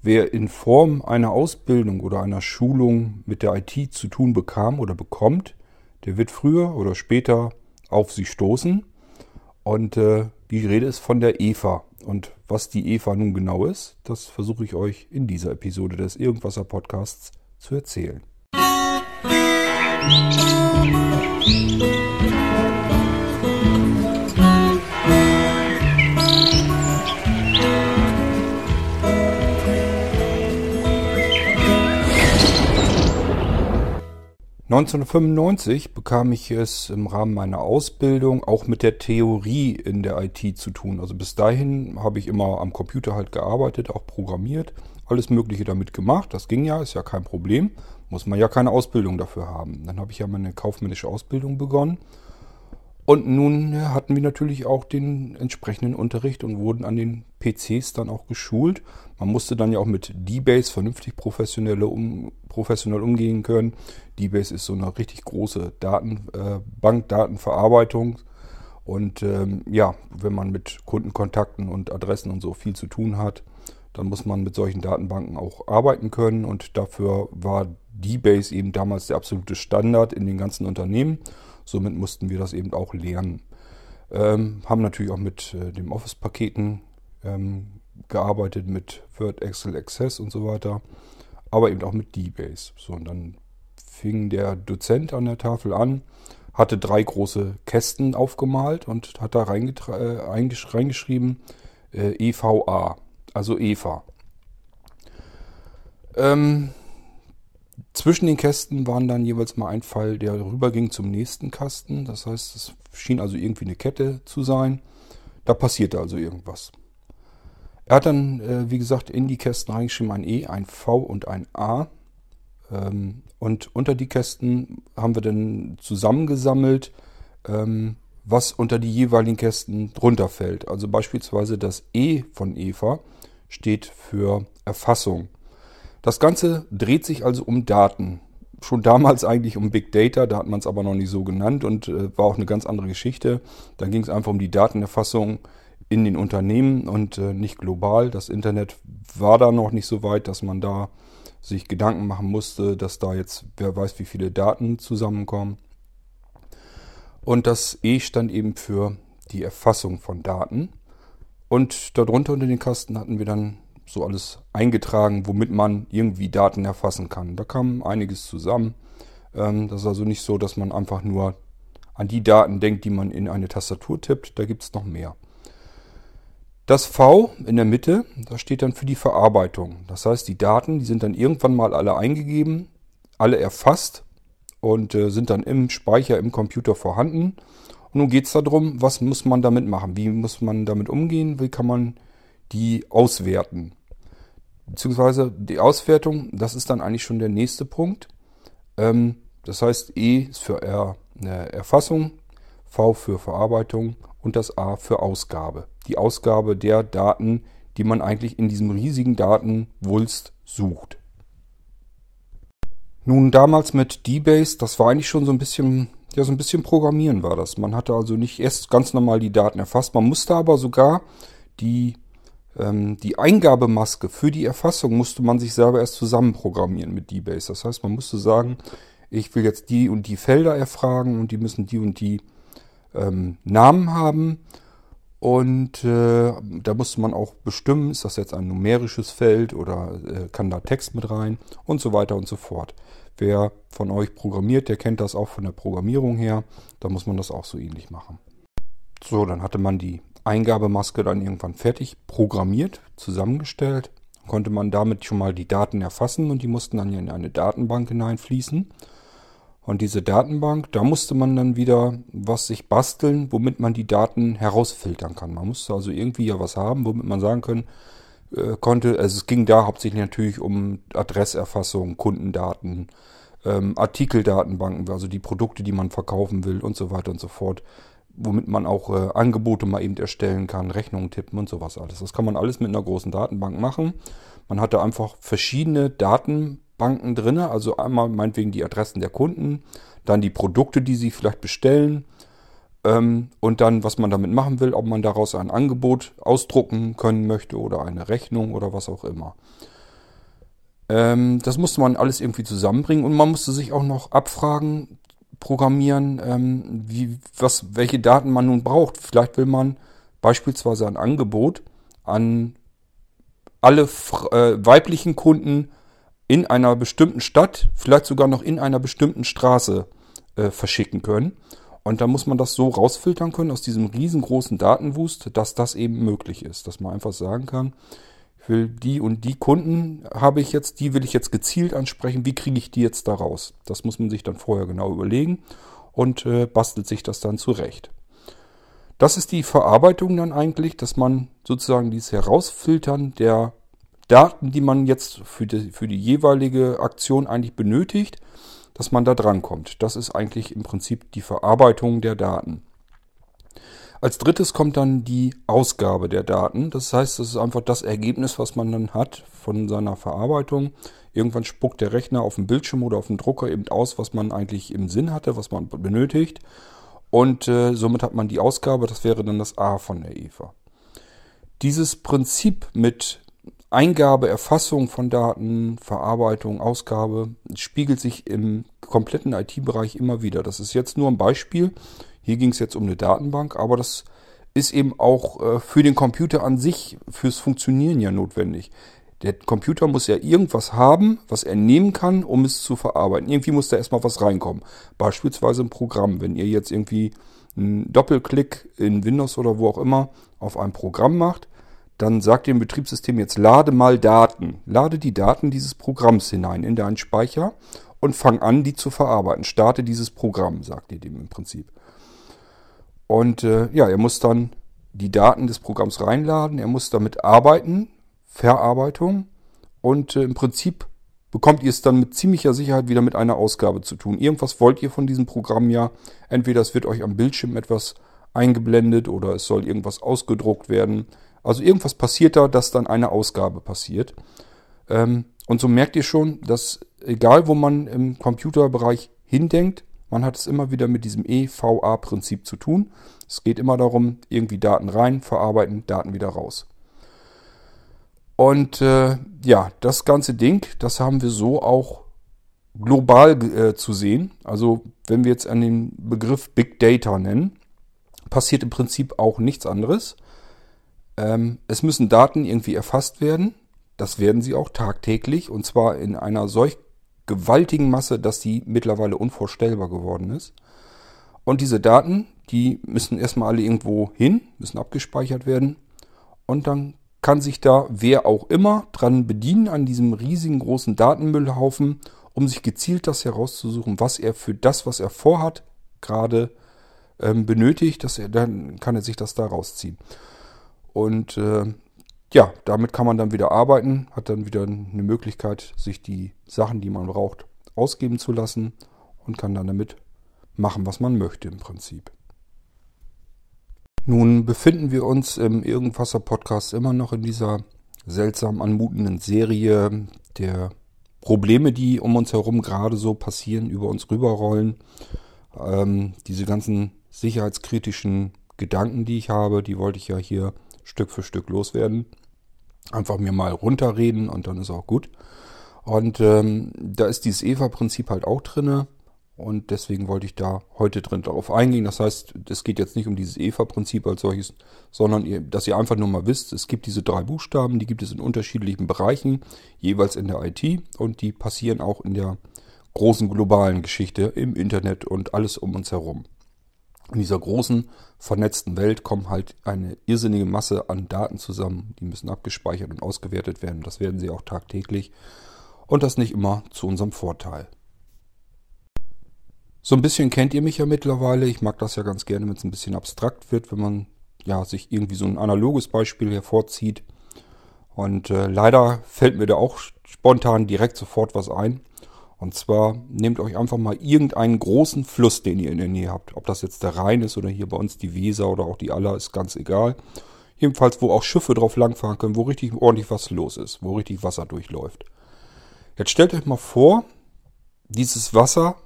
Wer in Form einer Ausbildung oder einer Schulung mit der IT zu tun bekam oder bekommt, der wird früher oder später auf sie stoßen. Und äh, die Rede ist von der EVA. Und was die EVA nun genau ist, das versuche ich euch in dieser Episode des Irgendwasser Podcasts zu erzählen. Musik 1995 bekam ich es im Rahmen meiner Ausbildung auch mit der Theorie in der IT zu tun. Also bis dahin habe ich immer am Computer halt gearbeitet, auch programmiert, alles Mögliche damit gemacht. Das ging ja, ist ja kein Problem. Muss man ja keine Ausbildung dafür haben. Dann habe ich ja meine kaufmännische Ausbildung begonnen und nun hatten wir natürlich auch den entsprechenden Unterricht und wurden an den PCs dann auch geschult. Man musste dann ja auch mit D-Base vernünftig professionelle um, professionell umgehen können. D-Base ist so eine richtig große Datenbank, äh, Datenverarbeitung. Und ähm, ja, wenn man mit Kundenkontakten und Adressen und so viel zu tun hat, dann muss man mit solchen Datenbanken auch arbeiten können. Und dafür war D-Base eben damals der absolute Standard in den ganzen Unternehmen. Somit mussten wir das eben auch lernen. Ähm, haben natürlich auch mit äh, den Office-Paketen ähm, gearbeitet, mit Word, Excel, Access und so weiter. Aber eben auch mit DBase. So, und dann fing der Dozent an der Tafel an, hatte drei große Kästen aufgemalt und hat da äh, reingeschrieben äh, EVA, also EVA. Ähm, zwischen den Kästen waren dann jeweils mal ein Pfeil, der rüberging zum nächsten Kasten. Das heißt, es schien also irgendwie eine Kette zu sein. Da passierte also irgendwas. Er hat dann, äh, wie gesagt, in die Kästen reingeschrieben ein E, ein V und ein A. Ähm, und unter die Kästen haben wir dann zusammengesammelt, ähm, was unter die jeweiligen Kästen drunter fällt. Also beispielsweise das E von Eva steht für Erfassung. Das Ganze dreht sich also um Daten. Schon damals eigentlich um Big Data, da hat man es aber noch nicht so genannt und äh, war auch eine ganz andere Geschichte. Dann ging es einfach um die Datenerfassung in den Unternehmen und äh, nicht global. Das Internet war da noch nicht so weit, dass man da sich Gedanken machen musste, dass da jetzt wer weiß wie viele Daten zusammenkommen. Und das E stand eben für die Erfassung von Daten. Und darunter unter den Kasten hatten wir dann so alles eingetragen, womit man irgendwie Daten erfassen kann. Da kam einiges zusammen. Ähm, das ist also nicht so, dass man einfach nur an die Daten denkt, die man in eine Tastatur tippt. Da gibt es noch mehr. Das V in der Mitte, das steht dann für die Verarbeitung. Das heißt, die Daten, die sind dann irgendwann mal alle eingegeben, alle erfasst und äh, sind dann im Speicher im Computer vorhanden. Und nun geht es darum, was muss man damit machen? Wie muss man damit umgehen? Wie kann man die auswerten? Beziehungsweise die Auswertung, das ist dann eigentlich schon der nächste Punkt. Ähm, das heißt, E ist für R, eine Erfassung, V für Verarbeitung und das A für Ausgabe. Die Ausgabe der Daten, die man eigentlich in diesem riesigen Datenwulst sucht. Nun damals mit D-Base, das war eigentlich schon so ein bisschen, ja so ein bisschen Programmieren war das. Man hatte also nicht erst ganz normal die Daten erfasst, man musste aber sogar die ähm, die Eingabemaske für die Erfassung musste man sich selber erst zusammenprogrammieren mit D-Base. Das heißt, man musste sagen, ich will jetzt die und die Felder erfragen und die müssen die und die ähm, Namen haben. Und äh, da musste man auch bestimmen, ist das jetzt ein numerisches Feld oder äh, kann da Text mit rein und so weiter und so fort. Wer von euch programmiert, der kennt das auch von der Programmierung her. Da muss man das auch so ähnlich machen. So, dann hatte man die Eingabemaske dann irgendwann fertig programmiert, zusammengestellt. Konnte man damit schon mal die Daten erfassen und die mussten dann in eine Datenbank hineinfließen. Und diese Datenbank, da musste man dann wieder was sich basteln, womit man die Daten herausfiltern kann. Man musste also irgendwie ja was haben, womit man sagen können, äh, konnte, also es ging da hauptsächlich natürlich um Adresserfassung, Kundendaten, ähm, Artikeldatenbanken, also die Produkte, die man verkaufen will und so weiter und so fort womit man auch äh, Angebote mal eben erstellen kann, Rechnungen tippen und sowas alles. Das kann man alles mit einer großen Datenbank machen. Man hat da einfach verschiedene Datenbanken drin, also einmal meinetwegen die Adressen der Kunden, dann die Produkte, die sie vielleicht bestellen ähm, und dann, was man damit machen will, ob man daraus ein Angebot ausdrucken können möchte oder eine Rechnung oder was auch immer. Ähm, das musste man alles irgendwie zusammenbringen und man musste sich auch noch abfragen, programmieren, ähm, wie, was, welche Daten man nun braucht. Vielleicht will man beispielsweise ein Angebot an alle äh, weiblichen Kunden in einer bestimmten Stadt, vielleicht sogar noch in einer bestimmten Straße äh, verschicken können. Und da muss man das so rausfiltern können aus diesem riesengroßen Datenwust, dass das eben möglich ist. Dass man einfach sagen kann, ich will die und die Kunden habe ich jetzt, die will ich jetzt gezielt ansprechen, wie kriege ich die jetzt da raus? Das muss man sich dann vorher genau überlegen und äh, bastelt sich das dann zurecht. Das ist die Verarbeitung dann eigentlich, dass man sozusagen dieses Herausfiltern der Daten, die man jetzt für die, für die jeweilige Aktion eigentlich benötigt, dass man da drankommt. Das ist eigentlich im Prinzip die Verarbeitung der Daten. Als drittes kommt dann die Ausgabe der Daten. Das heißt, das ist einfach das Ergebnis, was man dann hat von seiner Verarbeitung. Irgendwann spuckt der Rechner auf dem Bildschirm oder auf dem Drucker eben aus, was man eigentlich im Sinn hatte, was man benötigt. Und äh, somit hat man die Ausgabe, das wäre dann das A von der Eva. Dieses Prinzip mit Eingabe, Erfassung von Daten, Verarbeitung, Ausgabe spiegelt sich im kompletten IT-Bereich immer wieder. Das ist jetzt nur ein Beispiel. Hier ging es jetzt um eine Datenbank, aber das ist eben auch äh, für den Computer an sich, fürs Funktionieren ja notwendig. Der Computer muss ja irgendwas haben, was er nehmen kann, um es zu verarbeiten. Irgendwie muss da erstmal was reinkommen. Beispielsweise ein Programm. Wenn ihr jetzt irgendwie einen Doppelklick in Windows oder wo auch immer auf ein Programm macht, dann sagt dem Betriebssystem jetzt lade mal Daten. Lade die Daten dieses Programms hinein in deinen Speicher und fang an, die zu verarbeiten. Starte dieses Programm, sagt ihr dem im Prinzip. Und äh, ja, er muss dann die Daten des Programms reinladen, er muss damit arbeiten, Verarbeitung und äh, im Prinzip bekommt ihr es dann mit ziemlicher Sicherheit wieder mit einer Ausgabe zu tun. Irgendwas wollt ihr von diesem Programm ja. Entweder es wird euch am Bildschirm etwas eingeblendet oder es soll irgendwas ausgedruckt werden. Also irgendwas passiert da, dass dann eine Ausgabe passiert. Ähm, und so merkt ihr schon, dass egal wo man im Computerbereich hindenkt, man hat es immer wieder mit diesem EVA-Prinzip zu tun. Es geht immer darum, irgendwie Daten rein, verarbeiten, Daten wieder raus. Und äh, ja, das ganze Ding, das haben wir so auch global äh, zu sehen. Also wenn wir jetzt an den Begriff Big Data nennen, passiert im Prinzip auch nichts anderes. Ähm, es müssen Daten irgendwie erfasst werden. Das werden sie auch tagtäglich und zwar in einer solch gewaltigen Masse, dass die mittlerweile unvorstellbar geworden ist. Und diese Daten, die müssen erstmal alle irgendwo hin, müssen abgespeichert werden. Und dann kann sich da wer auch immer dran bedienen an diesem riesigen großen Datenmüllhaufen, um sich gezielt das herauszusuchen, was er für das, was er vorhat, gerade ähm, benötigt, dass er, dann kann er sich das da rausziehen. Und äh, ja, damit kann man dann wieder arbeiten, hat dann wieder eine Möglichkeit, sich die Sachen, die man braucht, ausgeben zu lassen und kann dann damit machen, was man möchte im Prinzip. Nun befinden wir uns im Irgendwasser Podcast immer noch in dieser seltsam anmutenden Serie der Probleme, die um uns herum gerade so passieren, über uns rüberrollen. Ähm, diese ganzen sicherheitskritischen Gedanken, die ich habe, die wollte ich ja hier Stück für Stück loswerden. Einfach mir mal runterreden und dann ist auch gut. Und ähm, da ist dieses EVA-Prinzip halt auch drinne. Und deswegen wollte ich da heute drin darauf eingehen. Das heißt, es geht jetzt nicht um dieses EVA-Prinzip als solches, sondern ihr, dass ihr einfach nur mal wisst, es gibt diese drei Buchstaben, die gibt es in unterschiedlichen Bereichen, jeweils in der IT und die passieren auch in der großen globalen Geschichte im Internet und alles um uns herum. In dieser großen vernetzten Welt kommen halt eine irrsinnige Masse an Daten zusammen. Die müssen abgespeichert und ausgewertet werden. Das werden sie auch tagtäglich. Und das nicht immer zu unserem Vorteil. So ein bisschen kennt ihr mich ja mittlerweile. Ich mag das ja ganz gerne, wenn es ein bisschen abstrakt wird, wenn man ja sich irgendwie so ein analoges Beispiel hervorzieht. Und äh, leider fällt mir da auch spontan direkt sofort was ein. Und zwar nehmt euch einfach mal irgendeinen großen Fluss, den ihr in der Nähe habt. Ob das jetzt der Rhein ist oder hier bei uns die Weser oder auch die Aller, ist ganz egal. Jedenfalls, wo auch Schiffe drauf langfahren können, wo richtig ordentlich was los ist, wo richtig Wasser durchläuft. Jetzt stellt euch mal vor, dieses Wasser,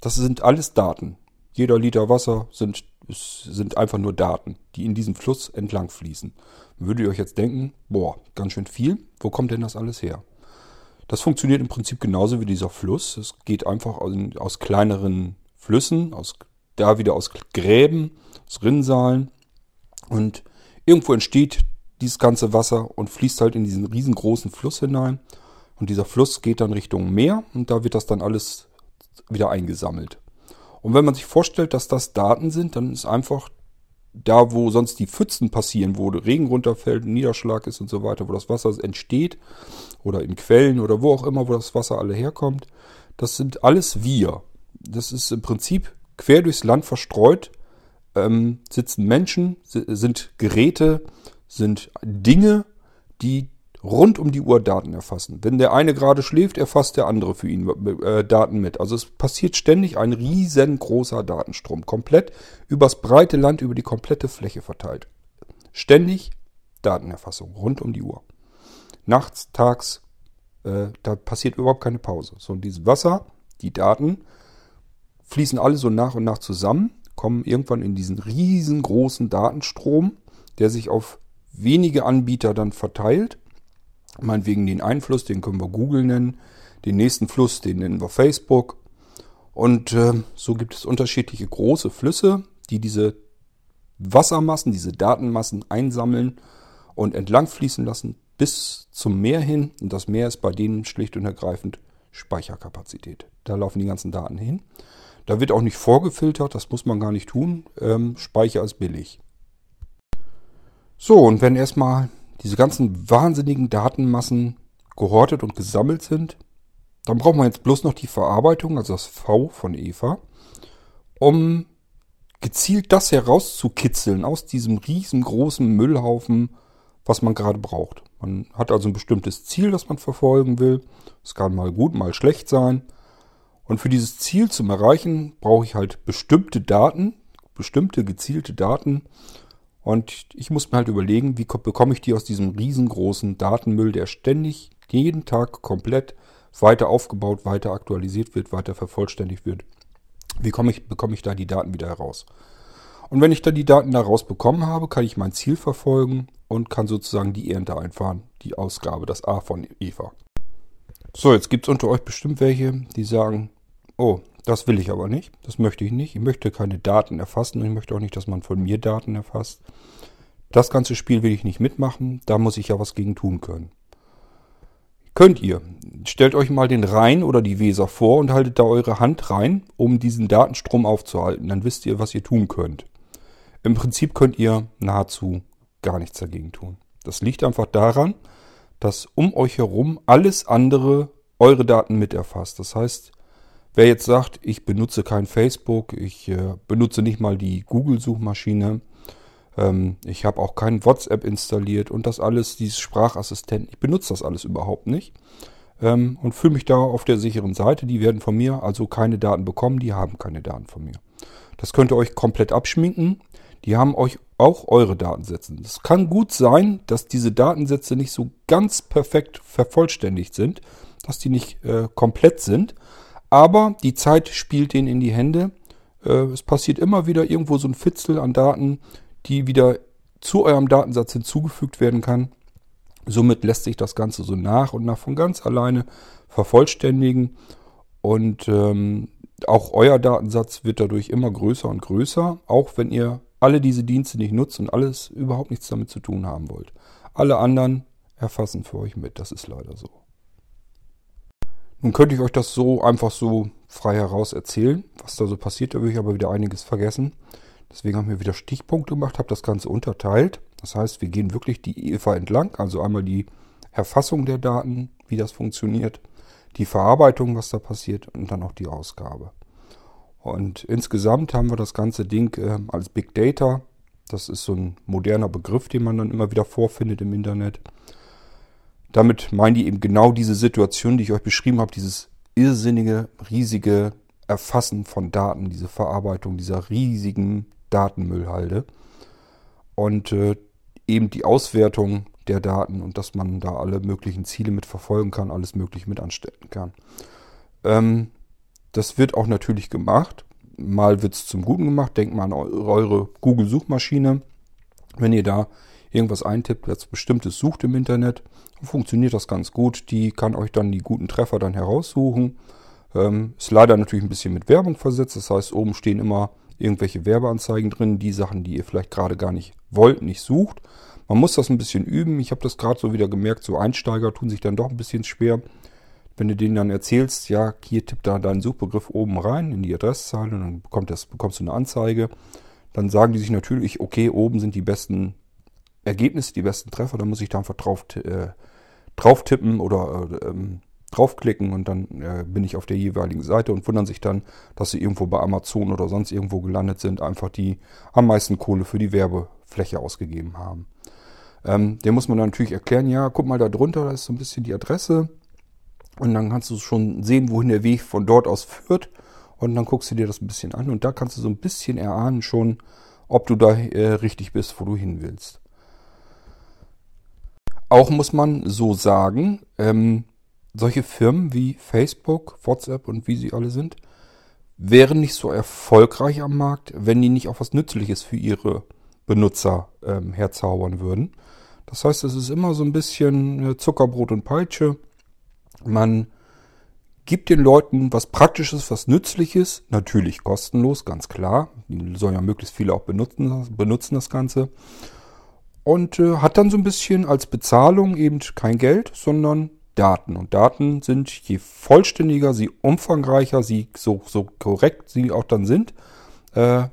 das sind alles Daten. Jeder Liter Wasser sind, sind einfach nur Daten, die in diesem Fluss entlang fließen. Würdet ihr euch jetzt denken, boah, ganz schön viel, wo kommt denn das alles her? Das funktioniert im Prinzip genauso wie dieser Fluss. Es geht einfach aus, kleineren Flüssen, aus, da wieder aus Gräben, aus Rinnsalen. Und irgendwo entsteht dieses ganze Wasser und fließt halt in diesen riesengroßen Fluss hinein. Und dieser Fluss geht dann Richtung Meer und da wird das dann alles wieder eingesammelt. Und wenn man sich vorstellt, dass das Daten sind, dann ist einfach da, wo sonst die Pfützen passieren, wo Regen runterfällt, Niederschlag ist und so weiter, wo das Wasser entsteht oder in Quellen oder wo auch immer, wo das Wasser alle herkommt, das sind alles wir. Das ist im Prinzip quer durchs Land verstreut, ähm, sitzen Menschen, sind Geräte, sind Dinge, die rund um die Uhr Daten erfassen. Wenn der eine gerade schläft, erfasst der andere für ihn äh, Daten mit. Also es passiert ständig ein riesengroßer Datenstrom, komplett übers breite Land, über die komplette Fläche verteilt. Ständig Datenerfassung, rund um die Uhr. Nachts, tags, äh, da passiert überhaupt keine Pause. So, und dieses Wasser, die Daten, fließen alle so nach und nach zusammen, kommen irgendwann in diesen riesengroßen Datenstrom, der sich auf wenige Anbieter dann verteilt Meinetwegen den einen Fluss, den können wir Google nennen. Den nächsten Fluss, den nennen wir Facebook. Und äh, so gibt es unterschiedliche große Flüsse, die diese Wassermassen, diese Datenmassen einsammeln und entlang fließen lassen bis zum Meer hin. Und das Meer ist bei denen schlicht und ergreifend Speicherkapazität. Da laufen die ganzen Daten hin. Da wird auch nicht vorgefiltert, das muss man gar nicht tun. Ähm, Speicher ist billig. So, und wenn erstmal diese ganzen wahnsinnigen Datenmassen gehortet und gesammelt sind, dann braucht man jetzt bloß noch die Verarbeitung, also das V von Eva, um gezielt das herauszukitzeln aus diesem riesengroßen Müllhaufen, was man gerade braucht. Man hat also ein bestimmtes Ziel, das man verfolgen will. Es kann mal gut, mal schlecht sein. Und für dieses Ziel zum Erreichen brauche ich halt bestimmte Daten, bestimmte gezielte Daten, und ich muss mir halt überlegen, wie bekomme ich die aus diesem riesengroßen Datenmüll, der ständig jeden Tag komplett weiter aufgebaut, weiter aktualisiert wird, weiter vervollständigt wird. Wie komme ich, bekomme ich da die Daten wieder heraus? Und wenn ich dann die Daten daraus bekommen habe, kann ich mein Ziel verfolgen und kann sozusagen die Ernte einfahren, die Ausgabe, das A von Eva. So, jetzt gibt es unter euch bestimmt welche, die sagen, oh, das will ich aber nicht. Das möchte ich nicht. Ich möchte keine Daten erfassen und ich möchte auch nicht, dass man von mir Daten erfasst. Das ganze Spiel will ich nicht mitmachen. Da muss ich ja was gegen tun können. Könnt ihr. Stellt euch mal den Rhein oder die Weser vor und haltet da eure Hand rein, um diesen Datenstrom aufzuhalten. Dann wisst ihr, was ihr tun könnt. Im Prinzip könnt ihr nahezu gar nichts dagegen tun. Das liegt einfach daran, dass um euch herum alles andere eure Daten miterfasst. Das heißt, Wer jetzt sagt, ich benutze kein Facebook, ich äh, benutze nicht mal die Google-Suchmaschine, ähm, ich habe auch kein WhatsApp installiert und das alles, dieses Sprachassistent, ich benutze das alles überhaupt nicht ähm, und fühle mich da auf der sicheren Seite. Die werden von mir also keine Daten bekommen, die haben keine Daten von mir. Das könnt ihr euch komplett abschminken. Die haben euch auch eure Datensätze. Es kann gut sein, dass diese Datensätze nicht so ganz perfekt vervollständigt sind, dass die nicht äh, komplett sind. Aber die Zeit spielt denen in die Hände. Äh, es passiert immer wieder irgendwo so ein Fitzel an Daten, die wieder zu eurem Datensatz hinzugefügt werden kann. Somit lässt sich das Ganze so nach und nach von ganz alleine vervollständigen. Und ähm, auch euer Datensatz wird dadurch immer größer und größer, auch wenn ihr alle diese Dienste nicht nutzt und alles überhaupt nichts damit zu tun haben wollt. Alle anderen erfassen für euch mit, das ist leider so. Nun könnte ich euch das so einfach so frei heraus erzählen, was da so passiert. Da würde ich aber wieder einiges vergessen. Deswegen haben wir wieder Stichpunkte gemacht, habe das Ganze unterteilt. Das heißt, wir gehen wirklich die EVA entlang. Also einmal die Erfassung der Daten, wie das funktioniert, die Verarbeitung, was da passiert und dann auch die Ausgabe. Und insgesamt haben wir das ganze Ding äh, als Big Data. Das ist so ein moderner Begriff, den man dann immer wieder vorfindet im Internet. Damit meinen die eben genau diese Situation, die ich euch beschrieben habe, dieses irrsinnige, riesige Erfassen von Daten, diese Verarbeitung dieser riesigen Datenmüllhalde und äh, eben die Auswertung der Daten und dass man da alle möglichen Ziele mit verfolgen kann, alles mögliche mit anstellen kann. Ähm, das wird auch natürlich gemacht. Mal wird es zum Guten gemacht. Denkt mal an eure Google-Suchmaschine. Wenn ihr da irgendwas eintippt, was bestimmtes sucht im Internet, funktioniert das ganz gut. Die kann euch dann die guten Treffer dann heraussuchen. Ähm, ist leider natürlich ein bisschen mit Werbung versetzt. Das heißt, oben stehen immer irgendwelche Werbeanzeigen drin, die Sachen, die ihr vielleicht gerade gar nicht wollt, nicht sucht. Man muss das ein bisschen üben. Ich habe das gerade so wieder gemerkt, so Einsteiger tun sich dann doch ein bisschen schwer. Wenn du denen dann erzählst, ja, hier tippt da deinen Suchbegriff oben rein in die Adresszeile und dann bekommt das, bekommst du eine Anzeige, dann sagen die sich natürlich, okay, oben sind die besten Ergebnisse, die besten Treffer, dann muss ich da einfach drauf, äh, drauf tippen oder äh, ähm, draufklicken und dann äh, bin ich auf der jeweiligen Seite und wundern sich dann, dass sie irgendwo bei Amazon oder sonst irgendwo gelandet sind, einfach die am meisten Kohle für die Werbefläche ausgegeben haben. Ähm, dem muss man dann natürlich erklären, ja, guck mal da drunter, da ist so ein bisschen die Adresse und dann kannst du schon sehen, wohin der Weg von dort aus führt und dann guckst du dir das ein bisschen an und da kannst du so ein bisschen erahnen schon, ob du da äh, richtig bist, wo du hin willst. Auch muss man so sagen, ähm, solche Firmen wie Facebook, WhatsApp und wie sie alle sind, wären nicht so erfolgreich am Markt, wenn die nicht auch was Nützliches für ihre Benutzer ähm, herzaubern würden. Das heißt, es ist immer so ein bisschen äh, Zuckerbrot und Peitsche. Man gibt den Leuten was Praktisches, was Nützliches, natürlich kostenlos, ganz klar. Die sollen ja möglichst viele auch benutzen, benutzen das Ganze. Und äh, hat dann so ein bisschen als Bezahlung eben kein Geld, sondern Daten. Und Daten sind, je vollständiger sie, umfangreicher sie, so, so korrekt sie auch dann sind, äh,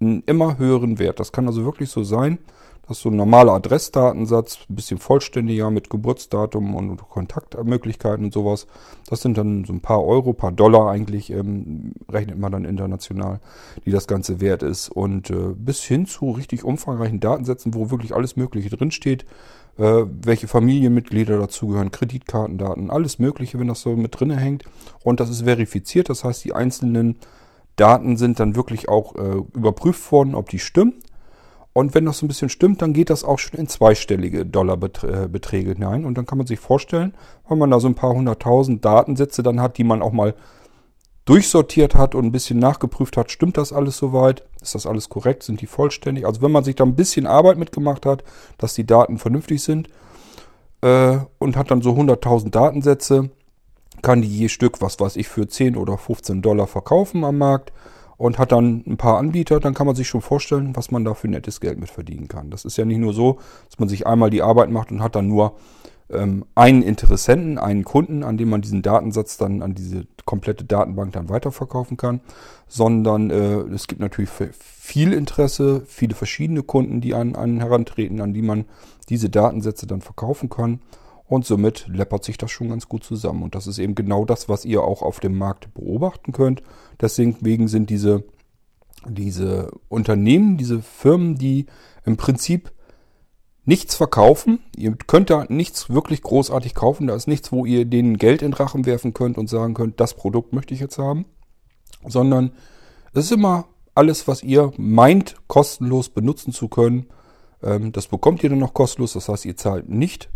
einen immer höheren Wert. Das kann also wirklich so sein, dass so ein normaler Adressdatensatz, ein bisschen vollständiger mit Geburtsdatum und Kontaktmöglichkeiten und sowas, das sind dann so ein paar Euro, paar Dollar eigentlich, ähm, rechnet man dann international, die das Ganze wert ist. Und äh, bis hin zu richtig umfangreichen Datensätzen, wo wirklich alles Mögliche drinsteht, äh, welche Familienmitglieder dazugehören, Kreditkartendaten, alles Mögliche, wenn das so mit drinne hängt. Und das ist verifiziert, das heißt, die einzelnen Daten sind dann wirklich auch äh, überprüft worden, ob die stimmen. Und wenn das so ein bisschen stimmt, dann geht das auch schon in zweistellige Dollarbeträge hinein. Und dann kann man sich vorstellen, wenn man da so ein paar hunderttausend Datensätze dann hat, die man auch mal durchsortiert hat und ein bisschen nachgeprüft hat, stimmt das alles soweit? Ist das alles korrekt? Sind die vollständig? Also wenn man sich da ein bisschen Arbeit mitgemacht hat, dass die Daten vernünftig sind äh, und hat dann so 100.000 Datensätze, kann die je Stück, was weiß ich, für 10 oder 15 Dollar verkaufen am Markt und hat dann ein paar Anbieter, dann kann man sich schon vorstellen, was man da für nettes Geld mit verdienen kann. Das ist ja nicht nur so, dass man sich einmal die Arbeit macht und hat dann nur ähm, einen Interessenten, einen Kunden, an dem man diesen Datensatz dann an diese komplette Datenbank dann weiterverkaufen kann, sondern äh, es gibt natürlich viel Interesse, viele verschiedene Kunden, die an einen herantreten, an die man diese Datensätze dann verkaufen kann. Und somit läppert sich das schon ganz gut zusammen. Und das ist eben genau das, was ihr auch auf dem Markt beobachten könnt. Deswegen sind diese, diese Unternehmen, diese Firmen, die im Prinzip nichts verkaufen. Ihr könnt da nichts wirklich großartig kaufen. Da ist nichts, wo ihr denen Geld in Rachen werfen könnt und sagen könnt, das Produkt möchte ich jetzt haben. Sondern es ist immer alles, was ihr meint, kostenlos benutzen zu können. Ähm, das bekommt ihr dann noch kostenlos. Das heißt, ihr zahlt nicht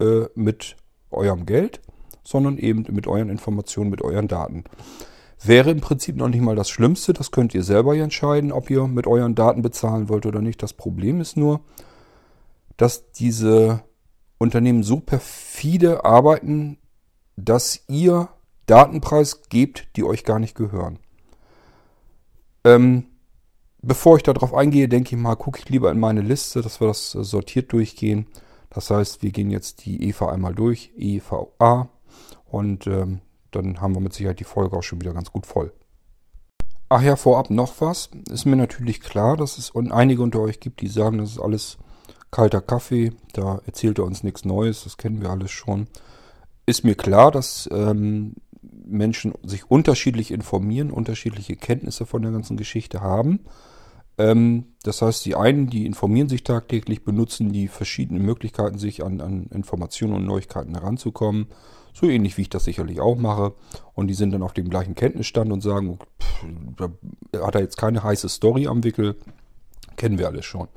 äh, mit eurem Geld, sondern eben mit euren Informationen, mit euren Daten. Wäre im Prinzip noch nicht mal das Schlimmste. Das könnt ihr selber entscheiden, ob ihr mit euren Daten bezahlen wollt oder nicht. Das Problem ist nur, dass diese Unternehmen so perfide arbeiten, dass ihr Datenpreis gebt, die euch gar nicht gehören. Ähm, bevor ich darauf eingehe, denke ich mal, gucke ich lieber in meine Liste, dass wir das äh, sortiert durchgehen. Das heißt, wir gehen jetzt die EVA einmal durch, EVA, und ähm, dann haben wir mit Sicherheit die Folge auch schon wieder ganz gut voll. Ach ja, vorab noch was. Ist mir natürlich klar, dass es einige unter euch gibt, die sagen, das ist alles kalter Kaffee, da erzählt er uns nichts Neues, das kennen wir alles schon. Ist mir klar, dass ähm, Menschen sich unterschiedlich informieren, unterschiedliche Kenntnisse von der ganzen Geschichte haben. Ähm, das heißt, die einen, die informieren sich tagtäglich, benutzen die verschiedenen Möglichkeiten, sich an, an Informationen und Neuigkeiten heranzukommen. So ähnlich wie ich das sicherlich auch mache. Und die sind dann auf dem gleichen Kenntnisstand und sagen, pff, da hat er jetzt keine heiße Story am Wickel. Kennen wir alles schon.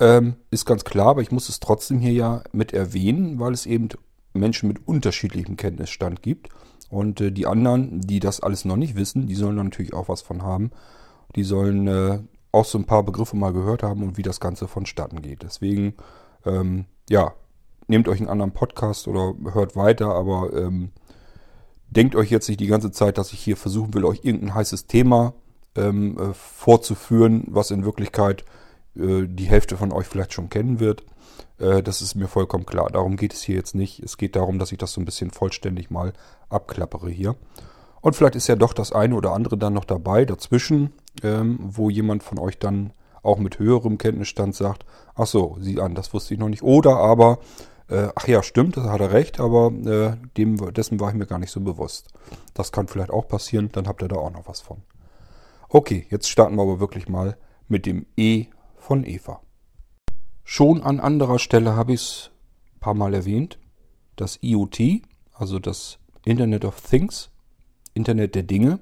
Ähm, ist ganz klar, aber ich muss es trotzdem hier ja mit erwähnen, weil es eben Menschen mit unterschiedlichem Kenntnisstand gibt. Und äh, die anderen, die das alles noch nicht wissen, die sollen natürlich auch was von haben. Die sollen äh, auch so ein paar Begriffe mal gehört haben und wie das Ganze vonstatten geht. Deswegen, ähm, ja, nehmt euch einen anderen Podcast oder hört weiter, aber ähm, denkt euch jetzt nicht die ganze Zeit, dass ich hier versuchen will, euch irgendein heißes Thema ähm, äh, vorzuführen, was in Wirklichkeit äh, die Hälfte von euch vielleicht schon kennen wird. Äh, das ist mir vollkommen klar. Darum geht es hier jetzt nicht. Es geht darum, dass ich das so ein bisschen vollständig mal abklappere hier. Und vielleicht ist ja doch das eine oder andere dann noch dabei dazwischen, ähm, wo jemand von euch dann auch mit höherem Kenntnisstand sagt, ach so, sieh an, das wusste ich noch nicht. Oder aber, äh, ach ja, stimmt, das hat er recht, aber äh, dem, dessen war ich mir gar nicht so bewusst. Das kann vielleicht auch passieren, dann habt ihr da auch noch was von. Okay, jetzt starten wir aber wirklich mal mit dem E von Eva. Schon an anderer Stelle habe ich es ein paar Mal erwähnt. Das IoT, also das Internet of Things, Internet der Dinge.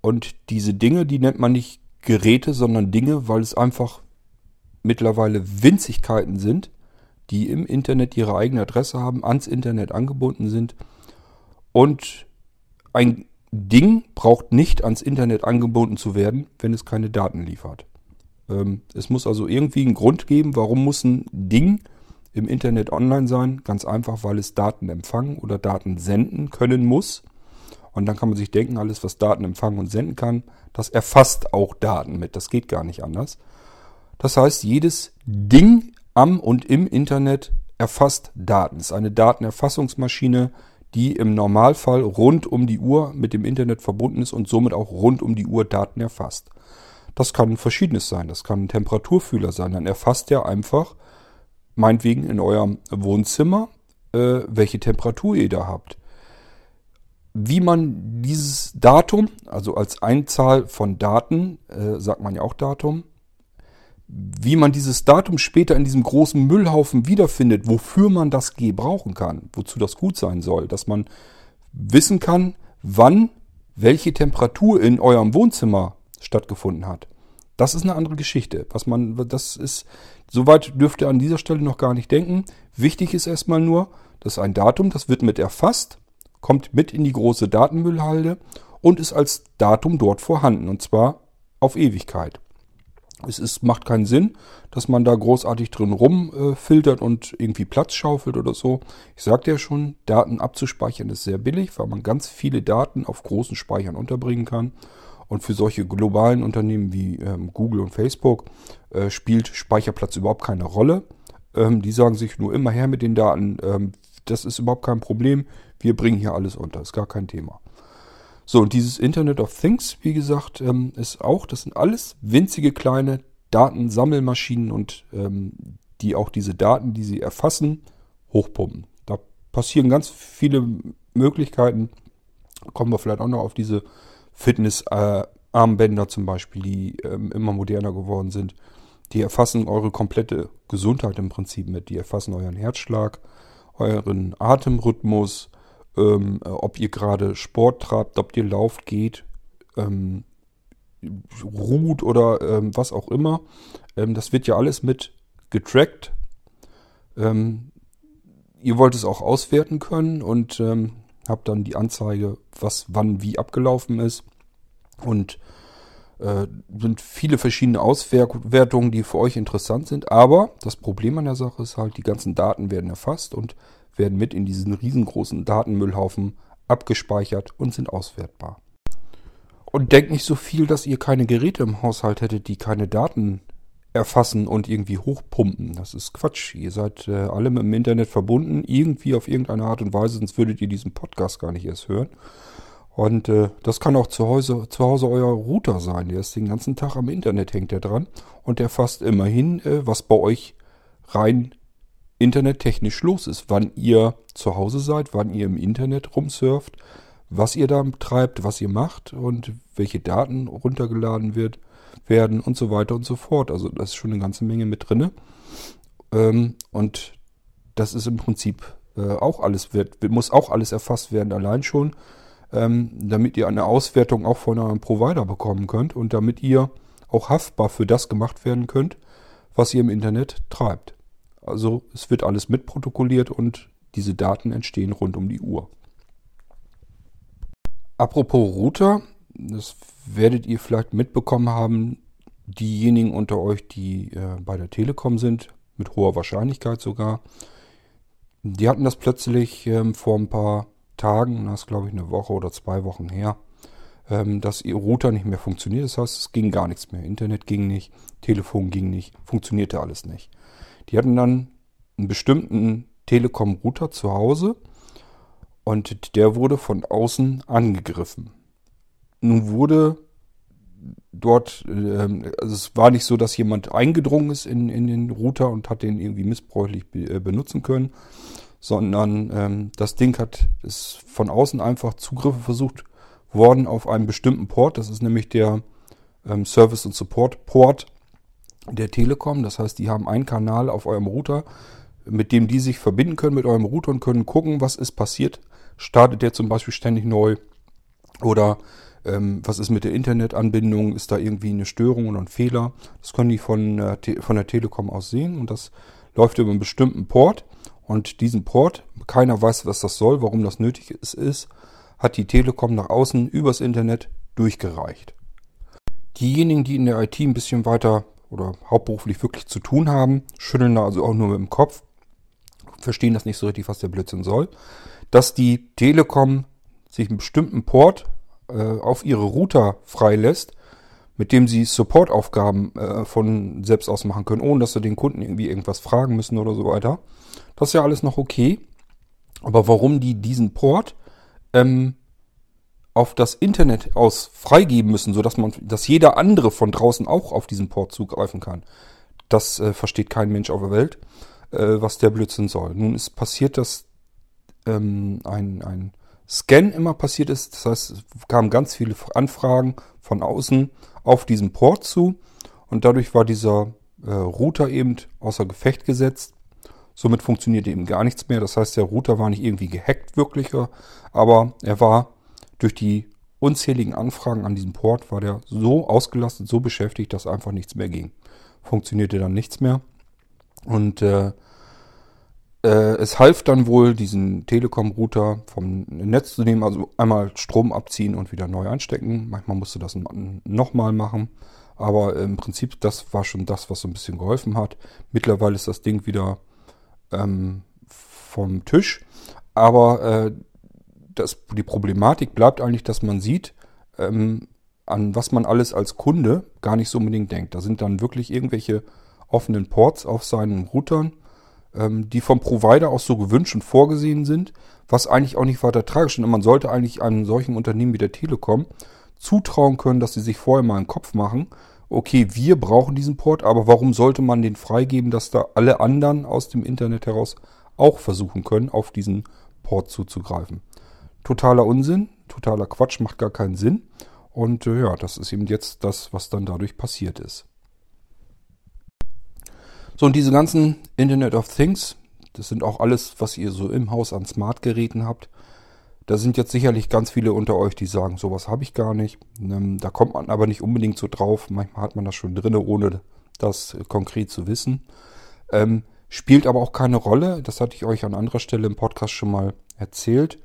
Und diese Dinge, die nennt man nicht Geräte, sondern Dinge, weil es einfach mittlerweile Winzigkeiten sind, die im Internet ihre eigene Adresse haben, ans Internet angebunden sind. Und ein Ding braucht nicht ans Internet angebunden zu werden, wenn es keine Daten liefert. Ähm, es muss also irgendwie einen Grund geben, warum muss ein Ding im Internet online sein. Ganz einfach, weil es Daten empfangen oder Daten senden können muss. Und dann kann man sich denken, alles, was Daten empfangen und senden kann, das erfasst auch Daten mit. Das geht gar nicht anders. Das heißt, jedes Ding am und im Internet erfasst Daten. Es ist eine Datenerfassungsmaschine, die im Normalfall rund um die Uhr mit dem Internet verbunden ist und somit auch rund um die Uhr Daten erfasst. Das kann verschiedenes sein. Das kann ein Temperaturfühler sein. Dann erfasst er einfach, meinetwegen in eurem Wohnzimmer, äh, welche Temperatur ihr da habt wie man dieses Datum, also als Einzahl von Daten, äh, sagt man ja auch Datum, wie man dieses Datum später in diesem großen Müllhaufen wiederfindet, wofür man das gebrauchen kann, wozu das gut sein soll, dass man wissen kann, wann welche Temperatur in eurem Wohnzimmer stattgefunden hat. Das ist eine andere Geschichte. Was man, das ist, soweit dürft ihr an dieser Stelle noch gar nicht denken. Wichtig ist erstmal nur, das ist ein Datum, das wird mit erfasst kommt mit in die große Datenmüllhalde und ist als Datum dort vorhanden und zwar auf Ewigkeit. Es ist, macht keinen Sinn, dass man da großartig drin rumfiltert äh, und irgendwie Platz schaufelt oder so. Ich sagte ja schon, Daten abzuspeichern ist sehr billig, weil man ganz viele Daten auf großen Speichern unterbringen kann. Und für solche globalen Unternehmen wie ähm, Google und Facebook äh, spielt Speicherplatz überhaupt keine Rolle. Ähm, die sagen sich nur immer her mit den Daten. Ähm, das ist überhaupt kein Problem. Wir bringen hier alles unter, ist gar kein Thema. So, und dieses Internet of Things, wie gesagt, ähm, ist auch, das sind alles winzige kleine Datensammelmaschinen und ähm, die auch diese Daten, die sie erfassen, hochpumpen. Da passieren ganz viele Möglichkeiten. Kommen wir vielleicht auch noch auf diese Fitness-Armbänder zum Beispiel, die ähm, immer moderner geworden sind. Die erfassen eure komplette Gesundheit im Prinzip mit. Die erfassen euren Herzschlag, euren Atemrhythmus, ähm, ob ihr gerade Sport treibt, ob ihr lauft, geht, ähm, ruht oder ähm, was auch immer. Ähm, das wird ja alles mit getrackt. Ähm, ihr wollt es auch auswerten können und ähm, habt dann die Anzeige, was wann wie abgelaufen ist. Und äh, sind viele verschiedene Auswertungen, die für euch interessant sind. Aber das Problem an der Sache ist halt, die ganzen Daten werden erfasst und werden mit in diesen riesengroßen Datenmüllhaufen abgespeichert und sind auswertbar. Und denkt nicht so viel, dass ihr keine Geräte im Haushalt hättet, die keine Daten erfassen und irgendwie hochpumpen. Das ist Quatsch. Ihr seid äh, alle mit dem Internet verbunden, irgendwie auf irgendeine Art und Weise, sonst würdet ihr diesen Podcast gar nicht erst hören. Und äh, das kann auch zu Hause, zu Hause euer Router sein. Der ist den ganzen Tag am Internet, hängt der dran. Und der fasst immerhin, äh, was bei euch rein internettechnisch los ist. Wann ihr zu Hause seid, wann ihr im Internet rumsurft, was ihr da treibt, was ihr macht und welche Daten runtergeladen wird, werden und so weiter und so fort. Also da ist schon eine ganze Menge mit drinne. Ähm, und das ist im Prinzip äh, auch alles, wird, muss auch alles erfasst werden, allein schon ähm, damit ihr eine Auswertung auch von eurem Provider bekommen könnt und damit ihr auch haftbar für das gemacht werden könnt, was ihr im Internet treibt. Also es wird alles mitprotokolliert und diese Daten entstehen rund um die Uhr. Apropos Router, das werdet ihr vielleicht mitbekommen haben, diejenigen unter euch, die äh, bei der Telekom sind, mit hoher Wahrscheinlichkeit sogar, die hatten das plötzlich ähm, vor ein paar Tagen, das ist glaube ich eine Woche oder zwei Wochen her, ähm, dass ihr Router nicht mehr funktioniert. Das heißt, es ging gar nichts mehr. Internet ging nicht, Telefon ging nicht, funktionierte alles nicht. Die hatten dann einen bestimmten Telekom-Router zu Hause und der wurde von außen angegriffen. Nun wurde dort, ähm, also es war nicht so, dass jemand eingedrungen ist in, in den Router und hat den irgendwie missbräuchlich äh, benutzen können, sondern ähm, das Ding hat ist von außen einfach Zugriffe versucht worden auf einen bestimmten Port. Das ist nämlich der ähm, Service und Support Port der Telekom. Das heißt, die haben einen Kanal auf eurem Router, mit dem die sich verbinden können mit eurem Router und können gucken, was ist passiert. Startet der zum Beispiel ständig neu oder ähm, was ist mit der Internetanbindung? Ist da irgendwie eine Störung oder ein Fehler? Das können die von, äh, von der Telekom aus sehen und das läuft über einen bestimmten Port. Und diesen Port, keiner weiß, was das soll, warum das nötig ist, ist hat die Telekom nach außen übers Internet durchgereicht. Diejenigen, die in der IT ein bisschen weiter oder hauptberuflich wirklich zu tun haben, schütteln da also auch nur mit dem Kopf, verstehen das nicht so richtig, was der Blödsinn soll, dass die Telekom sich einen bestimmten Port äh, auf ihre Router freilässt, mit dem sie Supportaufgaben äh, von selbst aus machen können, ohne dass sie den Kunden irgendwie irgendwas fragen müssen oder so weiter. Das ist ja alles noch okay. Aber warum die diesen Port ähm, auf das Internet aus freigeben müssen, sodass man, dass jeder andere von draußen auch auf diesen Port zugreifen kann. Das äh, versteht kein Mensch auf der Welt, äh, was der Blödsinn soll. Nun ist passiert, dass ähm, ein, ein Scan immer passiert ist. Das heißt, es kamen ganz viele Anfragen von außen auf diesen Port zu und dadurch war dieser äh, Router eben außer Gefecht gesetzt. Somit funktionierte eben gar nichts mehr. Das heißt, der Router war nicht irgendwie gehackt wirklicher, aber er war durch die unzähligen Anfragen an diesem Port, war der so ausgelastet, so beschäftigt, dass einfach nichts mehr ging. Funktionierte dann nichts mehr. Und äh, es half dann wohl, diesen Telekom-Router vom Netz zu nehmen, also einmal Strom abziehen und wieder neu einstecken. Manchmal musste das nochmal machen. Aber im Prinzip, das war schon das, was so ein bisschen geholfen hat. Mittlerweile ist das Ding wieder ähm, vom Tisch. Aber äh, das, die Problematik bleibt eigentlich, dass man sieht, ähm, an was man alles als Kunde gar nicht so unbedingt denkt. Da sind dann wirklich irgendwelche offenen Ports auf seinen Routern, die vom Provider auch so gewünscht und vorgesehen sind, was eigentlich auch nicht weiter tragisch ist. Und man sollte eigentlich einem solchen Unternehmen wie der Telekom zutrauen können, dass sie sich vorher mal einen Kopf machen. Okay, wir brauchen diesen Port, aber warum sollte man den freigeben, dass da alle anderen aus dem Internet heraus auch versuchen können, auf diesen Port zuzugreifen? totaler Unsinn, totaler Quatsch, macht gar keinen Sinn. Und äh, ja, das ist eben jetzt das, was dann dadurch passiert ist. So, und diese ganzen Internet of Things, das sind auch alles, was ihr so im Haus an Smartgeräten habt. Da sind jetzt sicherlich ganz viele unter euch, die sagen, sowas habe ich gar nicht. Ähm, da kommt man aber nicht unbedingt so drauf. Manchmal hat man das schon drin, ohne das konkret zu wissen. Ähm, spielt aber auch keine Rolle. Das hatte ich euch an anderer Stelle im Podcast schon mal erzählt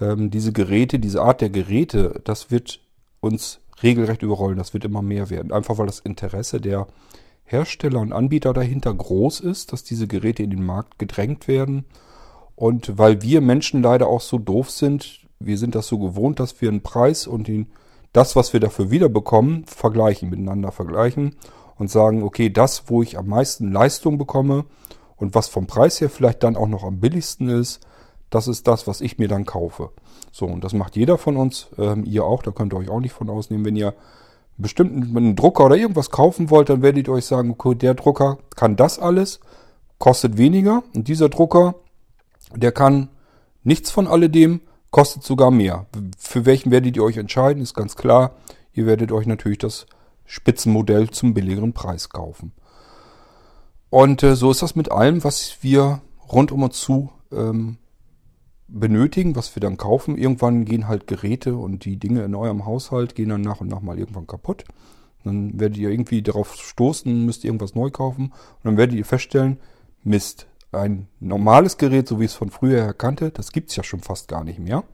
ähm, diese Geräte, diese Art der Geräte, das wird uns regelrecht überrollen. Das wird immer mehr werden. Einfach weil das Interesse der Hersteller und Anbieter dahinter groß ist, dass diese Geräte in den Markt gedrängt werden. Und weil wir Menschen leider auch so doof sind, wir sind das so gewohnt, dass wir einen Preis und den, das, was wir dafür wiederbekommen, vergleichen, miteinander vergleichen und sagen, okay, das, wo ich am meisten Leistung bekomme und was vom Preis her vielleicht dann auch noch am billigsten ist, das ist das, was ich mir dann kaufe. So, und das macht jeder von uns, ähm, ihr auch, da könnt ihr euch auch nicht von ausnehmen. Wenn ihr bestimmt einen Drucker oder irgendwas kaufen wollt, dann werdet ihr euch sagen, okay, der Drucker kann das alles, kostet weniger. Und dieser Drucker, der kann nichts von alledem, kostet sogar mehr. Für welchen werdet ihr euch entscheiden, ist ganz klar. Ihr werdet euch natürlich das Spitzenmodell zum billigeren Preis kaufen. Und äh, so ist das mit allem, was wir rund um uns zu ähm, benötigen, was wir dann kaufen. Irgendwann gehen halt Geräte und die Dinge in eurem Haushalt gehen dann nach und nach mal irgendwann kaputt. Dann werdet ihr irgendwie darauf stoßen, müsst irgendwas neu kaufen. Und dann werdet ihr feststellen, Mist, ein normales Gerät, so wie es von früher her kannte, das gibt's ja schon fast gar nicht mehr.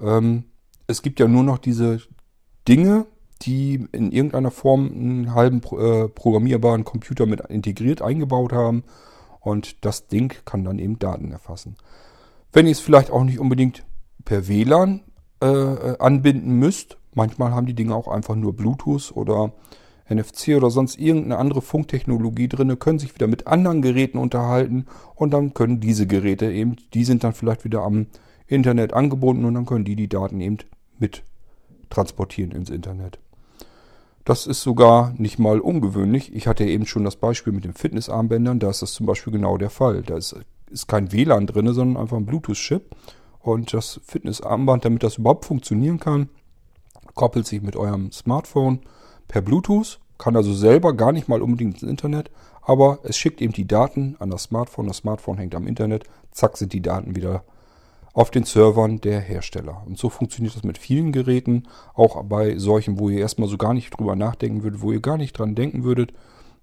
Ähm, es gibt ja nur noch diese Dinge, die in irgendeiner Form einen halben äh, programmierbaren Computer mit integriert eingebaut haben. Und das Ding kann dann eben Daten erfassen. Wenn ihr es vielleicht auch nicht unbedingt per WLAN äh, äh, anbinden müsst, manchmal haben die Dinge auch einfach nur Bluetooth oder NFC oder sonst irgendeine andere Funktechnologie drin, können sich wieder mit anderen Geräten unterhalten und dann können diese Geräte eben, die sind dann vielleicht wieder am Internet angebunden und dann können die die Daten eben mit transportieren ins Internet. Das ist sogar nicht mal ungewöhnlich. Ich hatte eben schon das Beispiel mit den Fitnessarmbändern, da ist das zum Beispiel genau der Fall. Da ist, ist kein WLAN drin, sondern einfach ein Bluetooth-Chip. Und das Fitnessarmband, damit das überhaupt funktionieren kann, koppelt sich mit eurem Smartphone per Bluetooth, kann also selber gar nicht mal unbedingt ins Internet, aber es schickt eben die Daten an das Smartphone, das Smartphone hängt am Internet, zack sind die Daten wieder auf den Servern der Hersteller. Und so funktioniert das mit vielen Geräten, auch bei solchen, wo ihr erstmal so gar nicht drüber nachdenken würdet, wo ihr gar nicht dran denken würdet,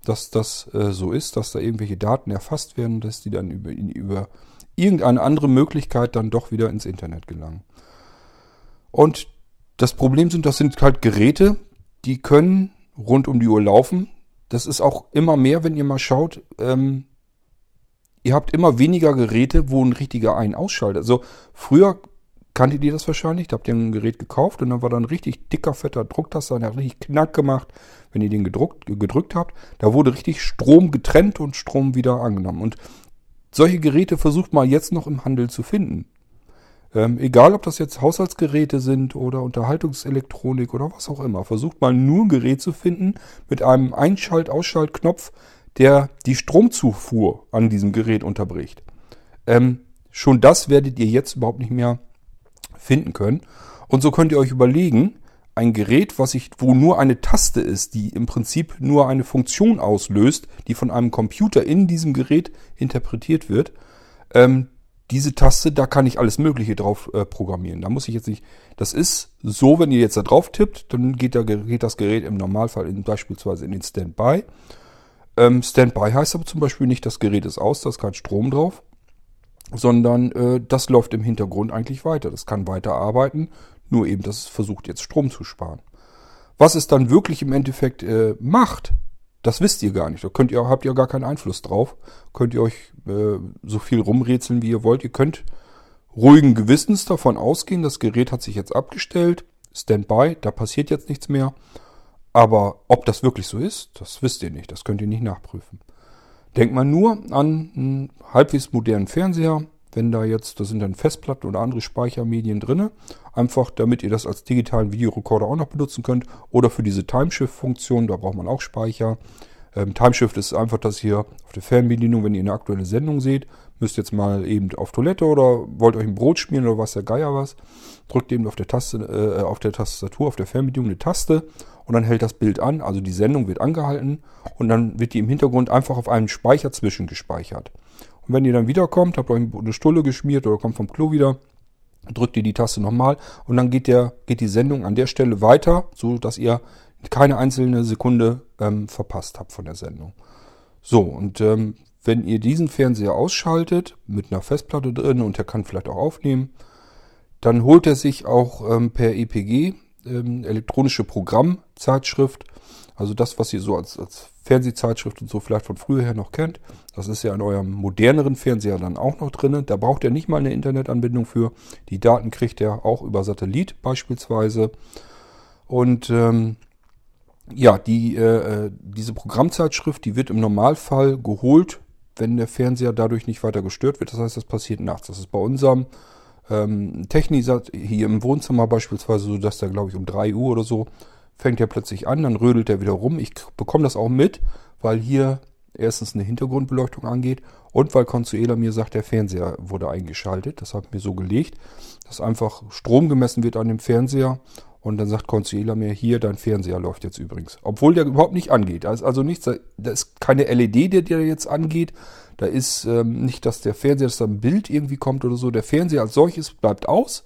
dass das äh, so ist, dass da irgendwelche Daten erfasst werden, dass die dann über, über irgendeine andere Möglichkeit dann doch wieder ins Internet gelangen. Und das Problem sind, das sind halt Geräte, die können rund um die Uhr laufen. Das ist auch immer mehr, wenn ihr mal schaut. Ähm, ihr habt immer weniger Geräte, wo ein richtiger Ein-Ausschalter. Also früher kanntet ihr das wahrscheinlich, da habt ihr ein Gerät gekauft und dann war da ein richtig dicker, fetter Drucktaster, der hat richtig Knack gemacht, wenn ihr den gedruckt, gedrückt habt. Da wurde richtig Strom getrennt und Strom wieder angenommen. Und solche Geräte versucht mal jetzt noch im Handel zu finden. Ähm, egal, ob das jetzt Haushaltsgeräte sind oder Unterhaltungselektronik oder was auch immer. Versucht mal nur ein Gerät zu finden mit einem Einschalt-Ausschaltknopf, der die Stromzufuhr an diesem Gerät unterbricht. Ähm, schon das werdet ihr jetzt überhaupt nicht mehr finden können. Und so könnt ihr euch überlegen, ein Gerät, was ich, wo nur eine Taste ist, die im Prinzip nur eine Funktion auslöst, die von einem Computer in diesem Gerät interpretiert wird. Ähm, diese Taste, da kann ich alles Mögliche drauf äh, programmieren. Da muss ich jetzt nicht. Das ist so, wenn ihr jetzt da drauf tippt, dann geht, da, geht das Gerät im Normalfall in, beispielsweise in den Standby. Ähm, Standby heißt aber zum Beispiel nicht, das Gerät ist aus, da ist kein Strom drauf, sondern äh, das läuft im Hintergrund eigentlich weiter. Das kann weiter arbeiten, nur eben, dass es versucht jetzt Strom zu sparen. Was es dann wirklich im Endeffekt äh, macht, das wisst ihr gar nicht. Da könnt ihr, habt ihr gar keinen Einfluss drauf. Könnt ihr euch äh, so viel rumrätseln, wie ihr wollt. Ihr könnt ruhigen Gewissens davon ausgehen, das Gerät hat sich jetzt abgestellt. Standby, da passiert jetzt nichts mehr. Aber ob das wirklich so ist, das wisst ihr nicht. Das könnt ihr nicht nachprüfen. Denkt man nur an einen halbwegs modernen Fernseher, wenn da jetzt, da sind dann Festplatten oder andere Speichermedien drin, einfach damit ihr das als digitalen Videorekorder auch noch benutzen könnt oder für diese Timeshift-Funktion, da braucht man auch Speicher. Ähm, Timeshift ist einfach das hier auf der Fernbedienung, wenn ihr eine aktuelle Sendung seht, müsst jetzt mal eben auf Toilette oder wollt euch ein Brot schmieren oder was der Geier was, drückt eben auf der Taste, äh, auf der Tastatur, auf der Fernbedienung eine Taste und dann hält das Bild an, also die Sendung wird angehalten und dann wird die im Hintergrund einfach auf einem Speicher zwischengespeichert. Und wenn ihr dann wiederkommt, habt euch eine Stulle geschmiert oder kommt vom Klo wieder, drückt ihr die Taste nochmal und dann geht, der, geht die Sendung an der Stelle weiter, so dass ihr keine einzelne Sekunde ähm, verpasst habt von der Sendung. So, und ähm, wenn ihr diesen Fernseher ausschaltet, mit einer Festplatte drin und der kann vielleicht auch aufnehmen, dann holt er sich auch ähm, per EPG ähm, elektronische Programmzeitschrift, also das, was ihr so als, als Fernsehzeitschrift und so vielleicht von früher her noch kennt. Das ist ja in eurem moderneren Fernseher dann auch noch drin. Da braucht ihr nicht mal eine Internetanbindung für. Die Daten kriegt ihr auch über Satellit beispielsweise. Und ähm, ja, die, äh, äh diese Programmzeitschrift, die wird im Normalfall geholt, wenn der Fernseher dadurch nicht weiter gestört wird. Das heißt, das passiert nachts. Das ist bei unserem ähm, Technisat hier im Wohnzimmer beispielsweise so, dass der, glaube ich, um 3 Uhr oder so fängt er plötzlich an, dann rödelt er wieder rum. Ich bekomme das auch mit, weil hier erstens eine Hintergrundbeleuchtung angeht und weil Consuela mir sagt, der Fernseher wurde eingeschaltet. Das ich mir so gelegt, dass einfach Strom gemessen wird an dem Fernseher und dann sagt Consuela mir, hier, dein Fernseher läuft jetzt übrigens. Obwohl der überhaupt nicht angeht. Da ist also nichts, da ist keine LED, der dir jetzt angeht. Da ist ähm, nicht, dass der Fernseher, dass da ein Bild irgendwie kommt oder so. Der Fernseher als solches bleibt aus,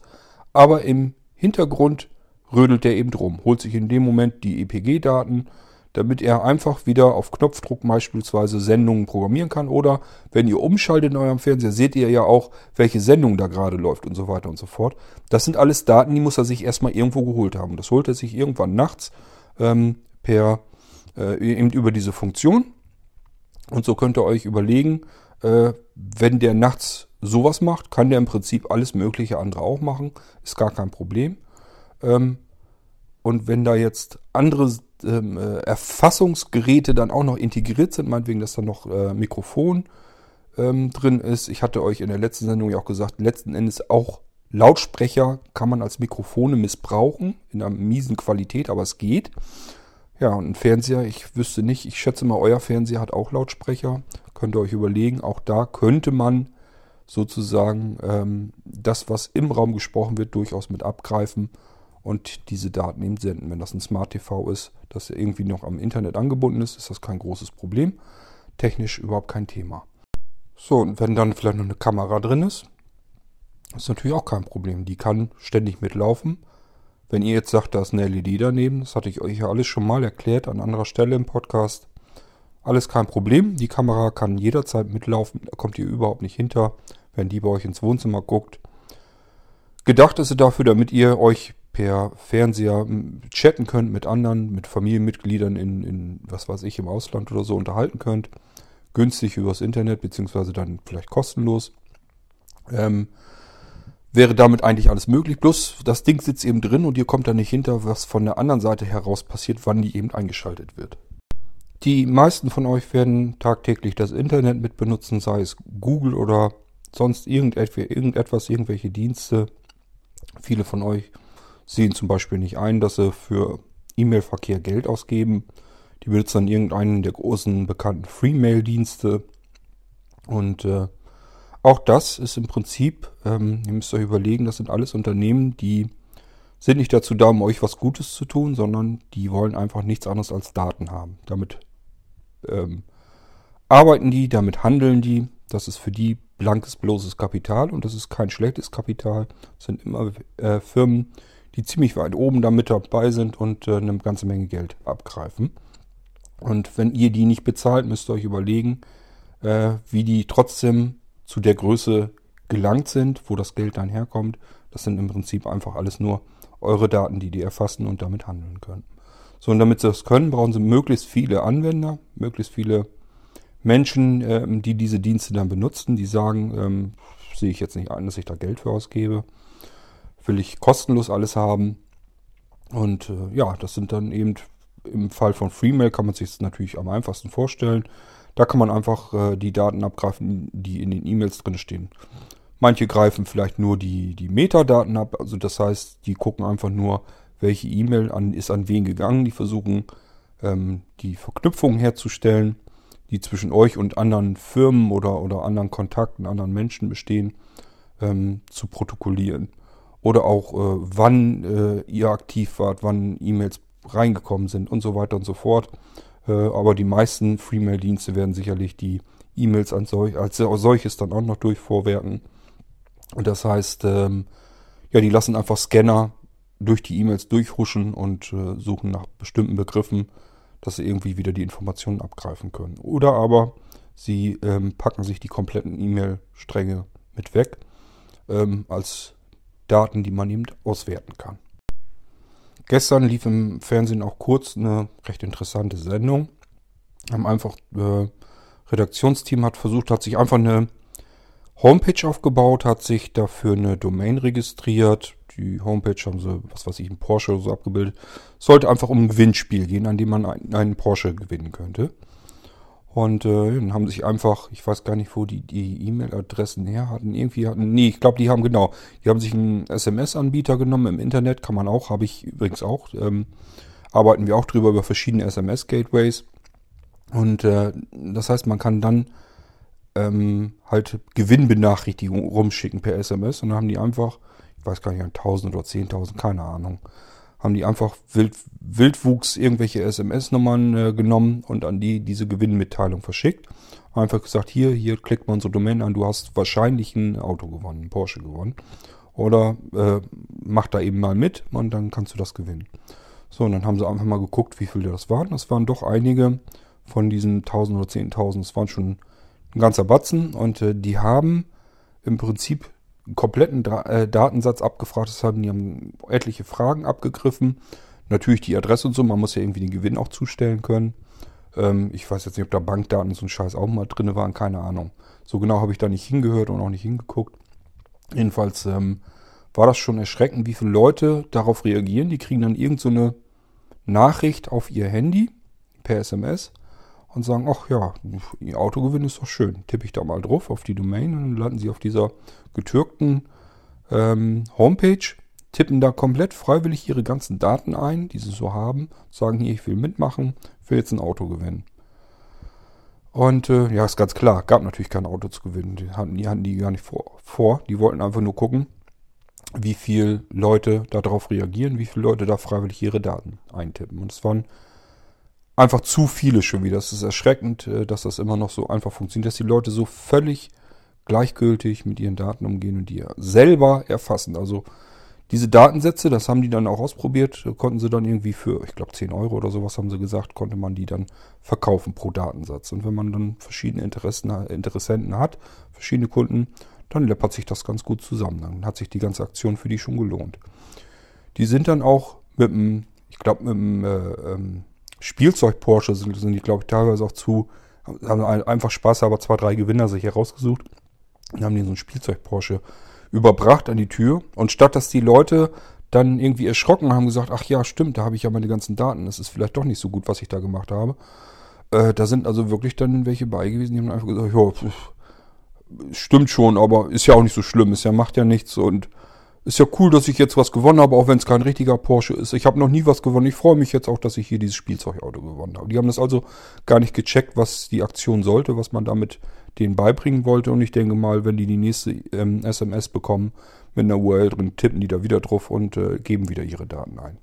aber im Hintergrund rödelt er eben drum, holt sich in dem Moment die EPG-Daten, damit er einfach wieder auf Knopfdruck beispielsweise Sendungen programmieren kann. Oder wenn ihr umschaltet in eurem Fernseher, seht ihr ja auch, welche Sendung da gerade läuft und so weiter und so fort. Das sind alles Daten, die muss er sich erstmal irgendwo geholt haben. Das holt er sich irgendwann nachts ähm, per äh, eben über diese Funktion. Und so könnt ihr euch überlegen, äh, wenn der nachts sowas macht, kann der im Prinzip alles mögliche andere auch machen. Ist gar kein Problem. Ähm, und wenn da jetzt andere ähm, äh, Erfassungsgeräte dann auch noch integriert sind, meinetwegen, dass da noch äh, Mikrofon ähm, drin ist. Ich hatte euch in der letzten Sendung ja auch gesagt, letzten Endes auch Lautsprecher kann man als Mikrofone missbrauchen, in einer miesen Qualität, aber es geht. Ja, und ein Fernseher, ich wüsste nicht, ich schätze mal, euer Fernseher hat auch Lautsprecher. Könnt ihr euch überlegen, auch da könnte man sozusagen ähm, das, was im Raum gesprochen wird, durchaus mit abgreifen und diese Daten eben senden. Wenn das ein Smart TV ist, das irgendwie noch am Internet angebunden ist, ist das kein großes Problem. Technisch überhaupt kein Thema. So, und wenn dann vielleicht noch eine Kamera drin ist, ist natürlich auch kein Problem. Die kann ständig mitlaufen. Wenn ihr jetzt sagt, da ist eine LED daneben, das hatte ich euch ja alles schon mal erklärt an anderer Stelle im Podcast. Alles kein Problem. Die Kamera kann jederzeit mitlaufen. Da kommt ihr überhaupt nicht hinter, wenn die bei euch ins Wohnzimmer guckt. Gedacht ist sie dafür, damit ihr euch per Fernseher chatten könnt mit anderen, mit Familienmitgliedern in, in, was weiß ich, im Ausland oder so unterhalten könnt. Günstig übers Internet, beziehungsweise dann vielleicht kostenlos. Ähm, wäre damit eigentlich alles möglich. Bloß das Ding sitzt eben drin und ihr kommt da nicht hinter, was von der anderen Seite heraus passiert, wann die eben eingeschaltet wird. Die meisten von euch werden tagtäglich das Internet mit benutzen, sei es Google oder sonst irgendetwas, irgendwelche Dienste. Viele von euch sehen zum Beispiel nicht ein, dass sie für E-Mail-Verkehr Geld ausgeben. Die benutzen dann irgendeinen der großen bekannten Free-Mail-Dienste. Und äh, auch das ist im Prinzip, ähm, ihr müsst euch überlegen, das sind alles Unternehmen, die sind nicht dazu da, um euch was Gutes zu tun, sondern die wollen einfach nichts anderes als Daten haben. Damit ähm, arbeiten die, damit handeln die. Das ist für die blankes, bloßes Kapital und das ist kein schlechtes Kapital. Das sind immer äh, Firmen, die ziemlich weit oben damit dabei sind und äh, eine ganze Menge Geld abgreifen. Und wenn ihr die nicht bezahlt, müsst ihr euch überlegen, äh, wie die trotzdem zu der Größe gelangt sind, wo das Geld dann herkommt. Das sind im Prinzip einfach alles nur eure Daten, die die erfassen und damit handeln können. So, und damit sie das können, brauchen sie möglichst viele Anwender, möglichst viele Menschen, ähm, die diese Dienste dann benutzen, die sagen, ähm, sehe ich jetzt nicht ein, dass ich da Geld für ausgebe. Will ich kostenlos alles haben. Und äh, ja, das sind dann eben im Fall von Freemail kann man sich das natürlich am einfachsten vorstellen. Da kann man einfach äh, die Daten abgreifen, die in den E-Mails drin stehen. Manche greifen vielleicht nur die, die Metadaten ab, also das heißt, die gucken einfach nur, welche E-Mail an, ist an wen gegangen. Die versuchen ähm, die Verknüpfungen herzustellen, die zwischen euch und anderen Firmen oder, oder anderen Kontakten, anderen Menschen bestehen, ähm, zu protokollieren. Oder auch, äh, wann äh, ihr aktiv wart, wann E-Mails reingekommen sind und so weiter und so fort. Äh, aber die meisten Freemail-Dienste werden sicherlich die E-Mails als, solch, als solches dann auch noch durchvorwerken. Und das heißt, ähm, ja, die lassen einfach Scanner durch die E-Mails durchhuschen und äh, suchen nach bestimmten Begriffen, dass sie irgendwie wieder die Informationen abgreifen können. Oder aber sie ähm, packen sich die kompletten E-Mail-Stränge mit weg ähm, als Daten, die man eben auswerten kann. Gestern lief im Fernsehen auch kurz eine recht interessante Sendung. Haben einfach, äh, Redaktionsteam hat versucht, hat sich einfach eine Homepage aufgebaut, hat sich dafür eine Domain registriert. Die Homepage haben sie, was weiß ich, ein Porsche oder so abgebildet. Sollte einfach um ein Gewinnspiel gehen, an dem man einen Porsche gewinnen könnte. Und äh, dann haben sich einfach, ich weiß gar nicht, wo die die E-Mail-Adressen her hatten. Irgendwie hatten, nee, ich glaube, die haben genau, die haben sich einen SMS-Anbieter genommen im Internet, kann man auch, habe ich übrigens auch. Ähm, arbeiten wir auch drüber über verschiedene SMS-Gateways. Und äh, das heißt, man kann dann ähm, halt Gewinnbenachrichtigungen rumschicken per SMS und dann haben die einfach, ich weiß gar nicht, 1000 oder 10.000, keine Ahnung, haben die einfach Wild, Wildwuchs irgendwelche SMS-Nummern äh, genommen und an die diese Gewinnmitteilung verschickt. Einfach gesagt, hier, hier klickt man unsere Domain an, du hast wahrscheinlich ein Auto gewonnen, ein Porsche gewonnen. Oder äh, mach da eben mal mit und dann kannst du das gewinnen. So, und dann haben sie einfach mal geguckt, wie viele das waren. Das waren doch einige von diesen 1000 oder 10.000. Das waren schon ein ganzer Batzen. Und äh, die haben im Prinzip kompletten Dra äh, Datensatz abgefragt haben. Die haben etliche Fragen abgegriffen. Natürlich die Adresse und so, man muss ja irgendwie den Gewinn auch zustellen können. Ähm, ich weiß jetzt nicht, ob da Bankdaten und so ein Scheiß auch mal drin waren, keine Ahnung. So genau habe ich da nicht hingehört und auch nicht hingeguckt. Jedenfalls ähm, war das schon erschreckend, wie viele Leute darauf reagieren. Die kriegen dann irgend so eine Nachricht auf ihr Handy per SMS und sagen, ach ja, ihr Autogewinn ist doch schön. Tippe ich da mal drauf auf die Domain und dann landen sie auf dieser getürkten ähm, Homepage, tippen da komplett freiwillig ihre ganzen Daten ein, die sie so haben, sagen hier, ich will mitmachen, will jetzt ein Auto gewinnen. Und äh, ja, ist ganz klar, gab natürlich kein Auto zu gewinnen. Die hatten die, hatten die gar nicht vor, vor. Die wollten einfach nur gucken, wie viele Leute darauf reagieren, wie viele Leute da freiwillig ihre Daten eintippen. Und es waren einfach zu viele schon wieder. Es ist erschreckend, äh, dass das immer noch so einfach funktioniert, dass die Leute so völlig gleichgültig mit ihren Daten umgehen und die selber erfassen. Also diese Datensätze, das haben die dann auch ausprobiert, konnten sie dann irgendwie für, ich glaube 10 Euro oder sowas haben sie gesagt, konnte man die dann verkaufen pro Datensatz. Und wenn man dann verschiedene Interessen, Interessenten hat, verschiedene Kunden, dann läppert sich das ganz gut zusammen. Dann hat sich die ganze Aktion für die schon gelohnt. Die sind dann auch mit dem, ich glaube mit dem äh, ähm, Spielzeug Porsche sind, sind die, glaube ich, teilweise auch zu, haben einfach Spaß, aber zwei, drei Gewinner sich herausgesucht und haben die so ein Spielzeug Porsche überbracht an die Tür. Und statt dass die Leute dann irgendwie erschrocken haben gesagt, ach ja, stimmt, da habe ich ja meine ganzen Daten, das ist vielleicht doch nicht so gut, was ich da gemacht habe. Äh, da sind also wirklich dann welche bei gewesen, die haben einfach gesagt, ja, stimmt schon, aber ist ja auch nicht so schlimm, ist ja, macht ja nichts und ist ja cool, dass ich jetzt was gewonnen habe, auch wenn es kein richtiger Porsche ist. Ich habe noch nie was gewonnen. Ich freue mich jetzt auch, dass ich hier dieses Spielzeugauto gewonnen habe. Die haben das also gar nicht gecheckt, was die Aktion sollte, was man damit denen beibringen wollte. Und ich denke mal, wenn die die nächste ähm, SMS bekommen mit einer URL drin, tippen die da wieder drauf und äh, geben wieder ihre Daten ein.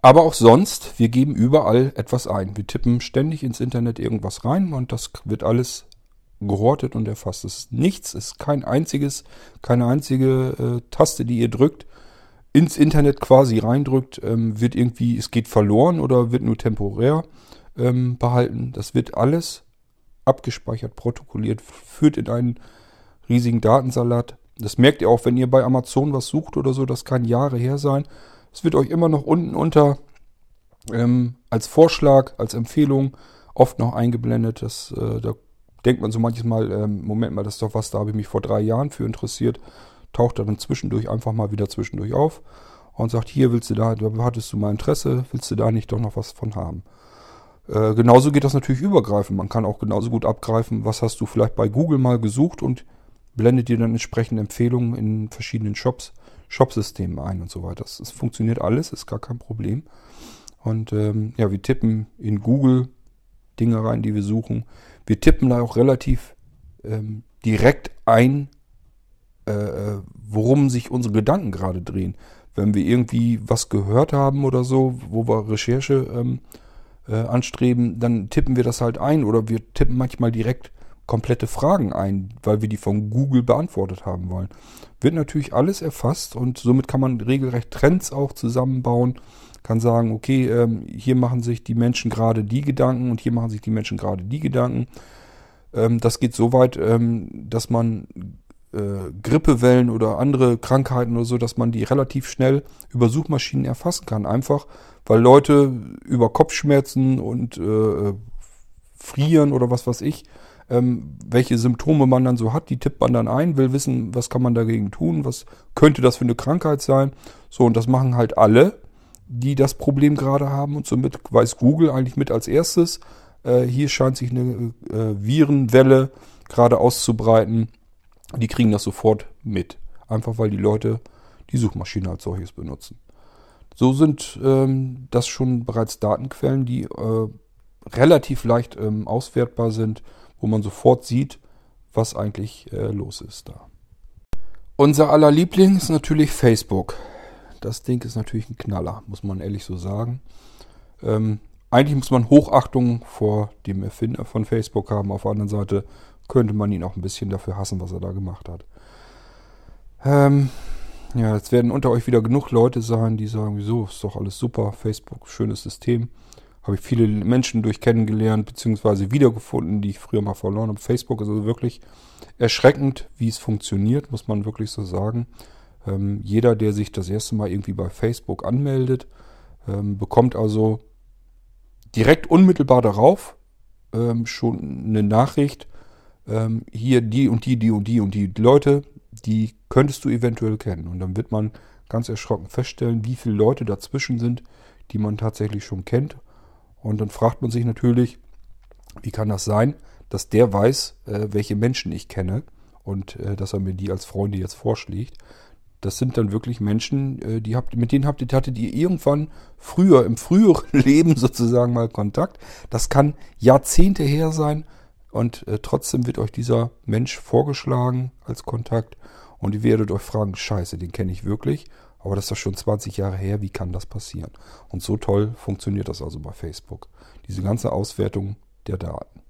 Aber auch sonst, wir geben überall etwas ein. Wir tippen ständig ins Internet irgendwas rein und das wird alles gehortet und erfasst. Es ist nichts, es ist kein einziges, keine einzige äh, Taste, die ihr drückt, ins Internet quasi reindrückt, ähm, wird irgendwie, es geht verloren oder wird nur temporär ähm, behalten. Das wird alles abgespeichert, protokolliert, führt in einen riesigen Datensalat. Das merkt ihr auch, wenn ihr bei Amazon was sucht oder so, das kann Jahre her sein. Es wird euch immer noch unten unter ähm, als Vorschlag, als Empfehlung oft noch eingeblendet. Das, äh, da denkt man so manchmal, ähm, Moment mal, das ist doch was, da habe ich mich vor drei Jahren für interessiert. Taucht er dann zwischendurch einfach mal wieder zwischendurch auf und sagt, hier willst du da, da hattest du mal Interesse, willst du da nicht doch noch was von haben? Äh, genauso geht das natürlich übergreifend. Man kann auch genauso gut abgreifen, was hast du vielleicht bei Google mal gesucht und blendet dir dann entsprechende Empfehlungen in verschiedenen Shops, Shopsystemen ein und so weiter. Das, das funktioniert alles, ist gar kein Problem. Und ähm, ja, wir tippen in Google Dinge rein, die wir suchen. Wir tippen da auch relativ ähm, direkt ein, äh, äh worum sich unsere Gedanken gerade drehen. Wenn wir irgendwie was gehört haben oder so, wo wir Recherche ähm, äh, anstreben, dann tippen wir das halt ein oder wir tippen manchmal direkt komplette Fragen ein, weil wir die von Google beantwortet haben wollen. Wird natürlich alles erfasst und somit kann man regelrecht Trends auch zusammenbauen. Kann sagen, okay, ähm, hier machen sich die Menschen gerade die Gedanken und hier machen sich die Menschen gerade die Gedanken. Ähm, das geht so weit, ähm, dass man äh, Grippewellen oder andere Krankheiten oder so, dass man die relativ schnell über Suchmaschinen erfassen kann. Einfach, weil Leute über Kopfschmerzen und äh, Frieren oder was weiß ich, ähm, welche Symptome man dann so hat, die tippt man dann ein, will wissen, was kann man dagegen tun, was könnte das für eine Krankheit sein. So, und das machen halt alle, die das Problem gerade haben und somit weiß Google eigentlich mit als erstes, äh, hier scheint sich eine äh, Virenwelle gerade auszubreiten. Die kriegen das sofort mit. Einfach weil die Leute die Suchmaschine als solches benutzen. So sind ähm, das schon bereits Datenquellen, die äh, relativ leicht ähm, auswertbar sind, wo man sofort sieht, was eigentlich äh, los ist da. Unser aller Liebling ist natürlich Facebook. Das Ding ist natürlich ein Knaller, muss man ehrlich so sagen. Ähm, eigentlich muss man Hochachtung vor dem Erfinder von Facebook haben. Auf der anderen Seite könnte man ihn auch ein bisschen dafür hassen, was er da gemacht hat. Ähm, ja, jetzt werden unter euch wieder genug Leute sein, die sagen, wieso, ist doch alles super, Facebook, schönes System. Habe ich viele Menschen durch kennengelernt, beziehungsweise wiedergefunden, die ich früher mal verloren habe. Facebook ist also wirklich erschreckend, wie es funktioniert, muss man wirklich so sagen. Ähm, jeder, der sich das erste Mal irgendwie bei Facebook anmeldet, ähm, bekommt also direkt unmittelbar darauf ähm, schon eine Nachricht. Ähm, hier die und die, die und die und die Leute, die könntest du eventuell kennen. Und dann wird man ganz erschrocken feststellen, wie viele Leute dazwischen sind, die man tatsächlich schon kennt. Und dann fragt man sich natürlich, wie kann das sein, dass der weiß, äh, welche Menschen ich kenne und äh, dass er mir die als Freunde jetzt vorschlägt. Das sind dann wirklich Menschen, äh, die habt, mit denen habt ihr, hattet ihr irgendwann früher, im früheren Leben sozusagen mal Kontakt. Das kann Jahrzehnte her sein und äh, trotzdem wird euch dieser Mensch vorgeschlagen als Kontakt und ihr werdet euch fragen, scheiße, den kenne ich wirklich. Aber das ist doch schon 20 Jahre her, wie kann das passieren? Und so toll funktioniert das also bei Facebook. Diese ganze Auswertung der Daten.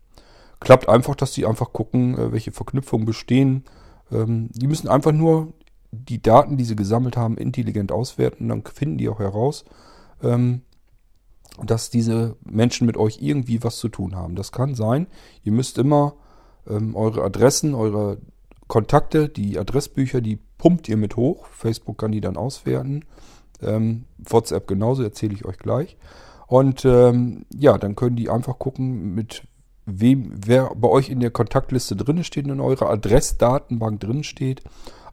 Klappt einfach, dass die einfach gucken, äh, welche Verknüpfungen bestehen. Ähm, die müssen einfach nur die Daten, die sie gesammelt haben, intelligent auswerten. Dann finden die auch heraus, ähm, dass diese Menschen mit euch irgendwie was zu tun haben. Das kann sein. Ihr müsst immer ähm, eure Adressen, eure Kontakte, die Adressbücher, die pumpt ihr mit hoch. Facebook kann die dann auswerten. Ähm, WhatsApp genauso, erzähle ich euch gleich. Und ähm, ja, dann können die einfach gucken, mit wem, wer bei euch in der Kontaktliste drin steht, in eurer Adressdatenbank drin steht.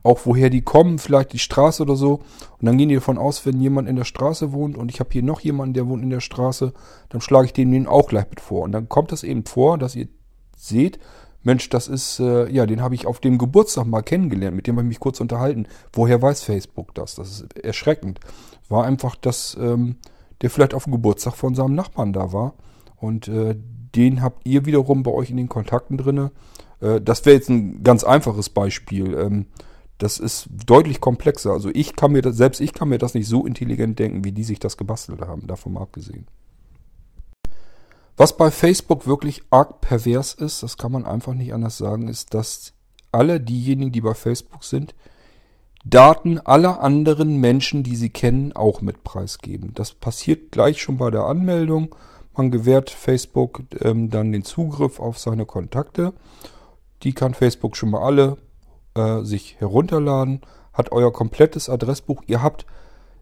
Auch woher die kommen, vielleicht die Straße oder so. Und dann gehen die davon aus, wenn jemand in der Straße wohnt und ich habe hier noch jemanden, der wohnt in der Straße, dann schlage ich den auch gleich mit vor. Und dann kommt das eben vor, dass ihr seht, Mensch, das ist, äh, ja, den habe ich auf dem Geburtstag mal kennengelernt, mit dem habe ich mich kurz unterhalten. Woher weiß Facebook das? Das ist erschreckend. War einfach, dass ähm, der vielleicht auf dem Geburtstag von seinem Nachbarn da war. Und äh, den habt ihr wiederum bei euch in den Kontakten drinne. Äh, das wäre jetzt ein ganz einfaches Beispiel. Ähm, das ist deutlich komplexer. Also ich kann mir das, selbst ich kann mir das nicht so intelligent denken, wie die sich das gebastelt haben, davon mal abgesehen. Was bei Facebook wirklich arg pervers ist, das kann man einfach nicht anders sagen, ist, dass alle diejenigen, die bei Facebook sind, Daten aller anderen Menschen, die sie kennen, auch mit preisgeben. Das passiert gleich schon bei der Anmeldung. Man gewährt Facebook ähm, dann den Zugriff auf seine Kontakte. Die kann Facebook schon mal alle äh, sich herunterladen, hat euer komplettes Adressbuch. Ihr habt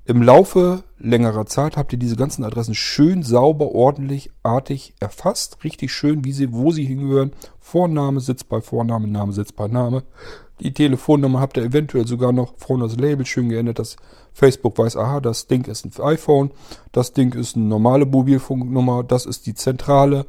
im Laufe längerer Zeit habt ihr diese ganzen Adressen schön sauber, ordentlich, artig erfasst. Richtig schön, wie sie, wo sie hingehören. Vorname sitzt bei Vorname, Name sitzt bei Name. Die Telefonnummer habt ihr eventuell sogar noch vorne das Label schön geändert, dass Facebook weiß, aha, das Ding ist ein iPhone, das Ding ist eine normale Mobilfunknummer, das ist die Zentrale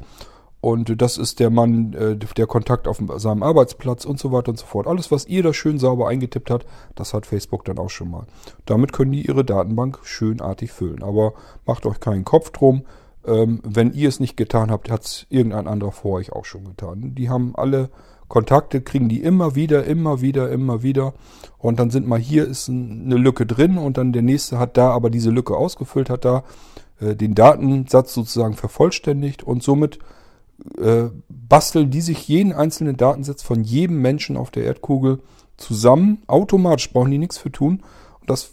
und das ist der Mann, äh, der Kontakt auf seinem Arbeitsplatz und so weiter und so fort. Alles, was ihr da schön sauber eingetippt habt, das hat Facebook dann auch schon mal. Damit können die ihre Datenbank schönartig füllen. Aber macht euch keinen Kopf drum. Ähm, wenn ihr es nicht getan habt, hat es irgendein anderer vor euch auch schon getan. Die haben alle Kontakte, kriegen die immer wieder, immer wieder, immer wieder. Und dann sind mal hier ist eine Lücke drin und dann der nächste hat da aber diese Lücke ausgefüllt, hat da äh, den Datensatz sozusagen vervollständigt und somit äh, basteln die sich jeden einzelnen Datensatz von jedem Menschen auf der Erdkugel zusammen. Automatisch brauchen die nichts für tun. Und das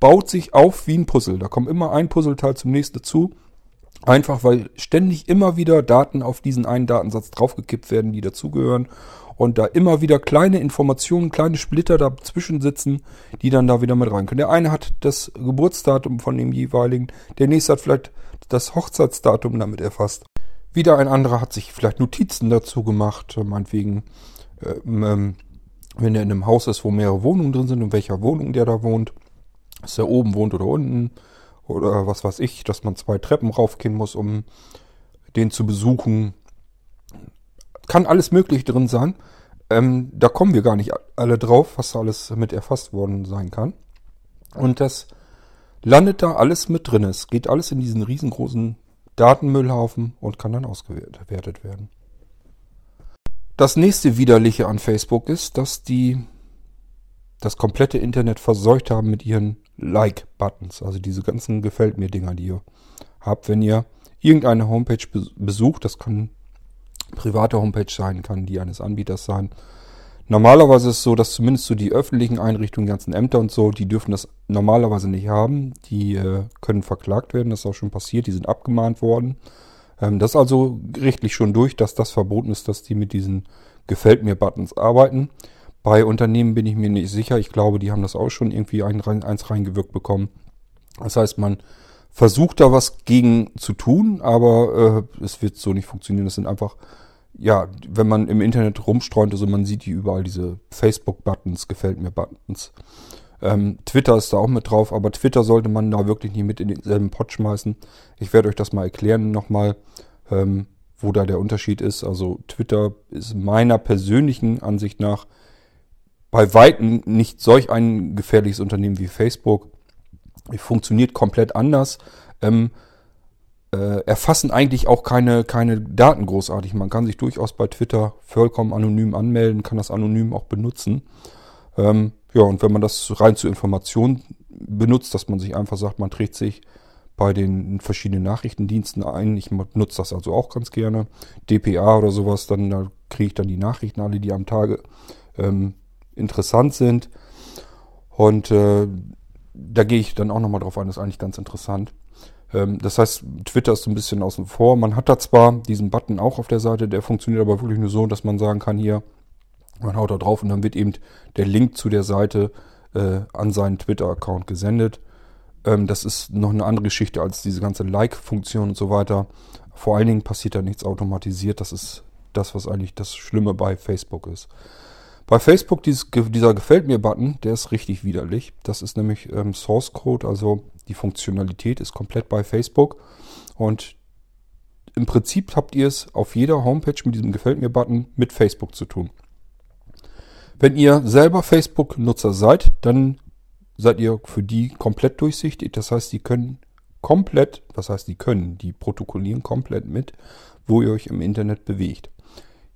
baut sich auf wie ein Puzzle. Da kommt immer ein Puzzleteil zum nächsten dazu. Einfach weil ständig immer wieder Daten auf diesen einen Datensatz draufgekippt werden, die dazugehören. Und da immer wieder kleine Informationen, kleine Splitter dazwischen sitzen, die dann da wieder mit rein können. Der eine hat das Geburtsdatum von dem jeweiligen, der nächste hat vielleicht das Hochzeitsdatum damit erfasst. Wieder ein anderer hat sich vielleicht Notizen dazu gemacht, äh, meinetwegen, äh, ähm, wenn er in einem Haus ist, wo mehrere Wohnungen drin sind, in welcher Wohnung der da wohnt, dass er oben wohnt oder unten, oder was weiß ich, dass man zwei Treppen raufgehen muss, um den zu besuchen. Kann alles möglich drin sein. Ähm, da kommen wir gar nicht alle drauf, was da alles mit erfasst worden sein kann. Und das landet da alles mit drin. Es geht alles in diesen riesengroßen Datenmüllhaufen und kann dann ausgewertet werden. Das nächste Widerliche an Facebook ist, dass die das komplette Internet verseucht haben mit ihren Like-Buttons, also diese ganzen Gefällt mir-Dinger, die ihr habt, wenn ihr irgendeine Homepage besucht, das kann private Homepage sein, kann die eines Anbieters sein, Normalerweise ist es so, dass zumindest so die öffentlichen Einrichtungen, die ganzen Ämter und so, die dürfen das normalerweise nicht haben. Die äh, können verklagt werden, das ist auch schon passiert, die sind abgemahnt worden. Ähm, das ist also gerichtlich schon durch, dass das verboten ist, dass die mit diesen Gefällt mir Buttons arbeiten. Bei Unternehmen bin ich mir nicht sicher. Ich glaube, die haben das auch schon irgendwie ein, eins reingewirkt bekommen. Das heißt, man versucht da was gegen zu tun, aber äh, es wird so nicht funktionieren. Das sind einfach, ja, wenn man im Internet rumstreunt, also man sieht die überall diese Facebook-Buttons, gefällt mir Buttons. Ähm, Twitter ist da auch mit drauf, aber Twitter sollte man da wirklich nicht mit in denselben Pot schmeißen. Ich werde euch das mal erklären nochmal, ähm, wo da der Unterschied ist. Also Twitter ist meiner persönlichen Ansicht nach bei Weitem nicht solch ein gefährliches Unternehmen wie Facebook funktioniert komplett anders. Ähm, äh, erfassen eigentlich auch keine, keine Daten großartig. Man kann sich durchaus bei Twitter vollkommen anonym anmelden, kann das anonym auch benutzen. Ähm, ja, und wenn man das rein zur Information benutzt, dass man sich einfach sagt, man trägt sich bei den verschiedenen Nachrichtendiensten ein. Ich nutze das also auch ganz gerne. DPA oder sowas, dann da kriege ich dann die Nachrichten alle, die am Tage ähm, interessant sind. Und äh, da gehe ich dann auch nochmal drauf ein, das ist eigentlich ganz interessant. Ähm, das heißt, Twitter ist so ein bisschen außen vor. Man hat da zwar diesen Button auch auf der Seite, der funktioniert aber wirklich nur so, dass man sagen kann, hier, man haut da drauf und dann wird eben der Link zu der Seite äh, an seinen Twitter-Account gesendet. Ähm, das ist noch eine andere Geschichte als diese ganze Like-Funktion und so weiter. Vor allen Dingen passiert da nichts automatisiert. Das ist das, was eigentlich das Schlimme bei Facebook ist. Bei Facebook, dieses, dieser Gefällt mir-Button, der ist richtig widerlich. Das ist nämlich ähm, Source Code, also die Funktionalität ist komplett bei Facebook. Und im Prinzip habt ihr es auf jeder Homepage mit diesem Gefällt mir-Button mit Facebook zu tun. Wenn ihr selber Facebook-Nutzer seid, dann seid ihr für die komplett durchsichtig. Das heißt, die können komplett, was heißt die können, die protokollieren komplett mit, wo ihr euch im Internet bewegt.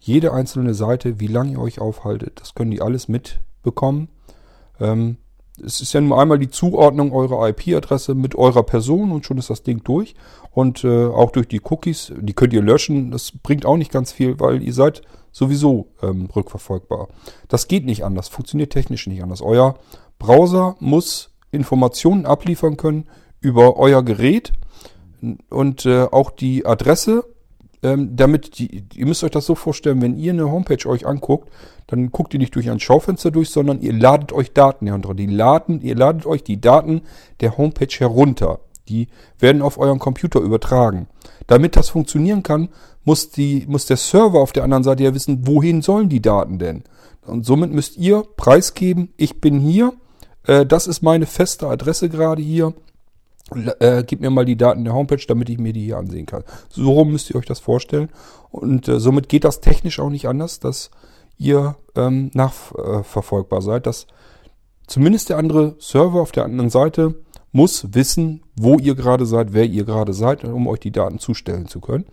Jede einzelne Seite, wie lange ihr euch aufhaltet, das können die alles mitbekommen. Ähm, es ist ja nur einmal die Zuordnung eurer IP-Adresse mit eurer Person und schon ist das Ding durch. Und äh, auch durch die Cookies, die könnt ihr löschen. Das bringt auch nicht ganz viel, weil ihr seid sowieso ähm, rückverfolgbar. Das geht nicht anders, funktioniert technisch nicht anders. Euer Browser muss Informationen abliefern können über euer Gerät und äh, auch die Adresse ähm, damit die, ihr müsst euch das so vorstellen, wenn ihr eine Homepage euch anguckt, dann guckt ihr nicht durch ein Schaufenster durch, sondern ihr ladet euch Daten herunter. Die laden, ihr ladet euch die Daten der Homepage herunter. Die werden auf euren Computer übertragen. Damit das funktionieren kann, muss, die, muss der Server auf der anderen Seite ja wissen, wohin sollen die Daten denn? Und somit müsst ihr preisgeben, ich bin hier, äh, das ist meine feste Adresse gerade hier äh, gib mir mal die Daten der Homepage, damit ich mir die hier ansehen kann. So rum müsst ihr euch das vorstellen. Und äh, somit geht das technisch auch nicht anders, dass ihr ähm, nachverfolgbar seid. Dass zumindest der andere Server auf der anderen Seite muss wissen, wo ihr gerade seid, wer ihr gerade seid, um euch die Daten zustellen zu können.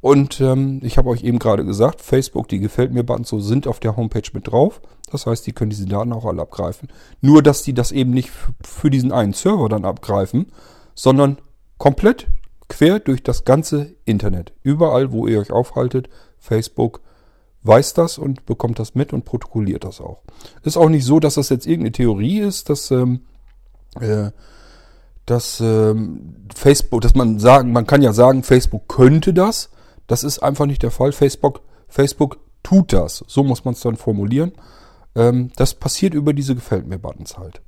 Und ähm, ich habe euch eben gerade gesagt, Facebook, die gefällt mir Buttons so sind auf der Homepage mit drauf. Das heißt, die können diese Daten auch alle abgreifen. Nur, dass die das eben nicht für diesen einen Server dann abgreifen, sondern komplett quer durch das ganze Internet. Überall, wo ihr euch aufhaltet, Facebook weiß das und bekommt das mit und protokolliert das auch. Ist auch nicht so, dass das jetzt irgendeine Theorie ist, dass, ähm, äh, dass ähm, Facebook, dass man sagen, man kann ja sagen, Facebook könnte das. Das ist einfach nicht der Fall. Facebook, Facebook tut das. So muss man es dann formulieren. Ähm, das passiert über diese Gefällt mir Buttons halt.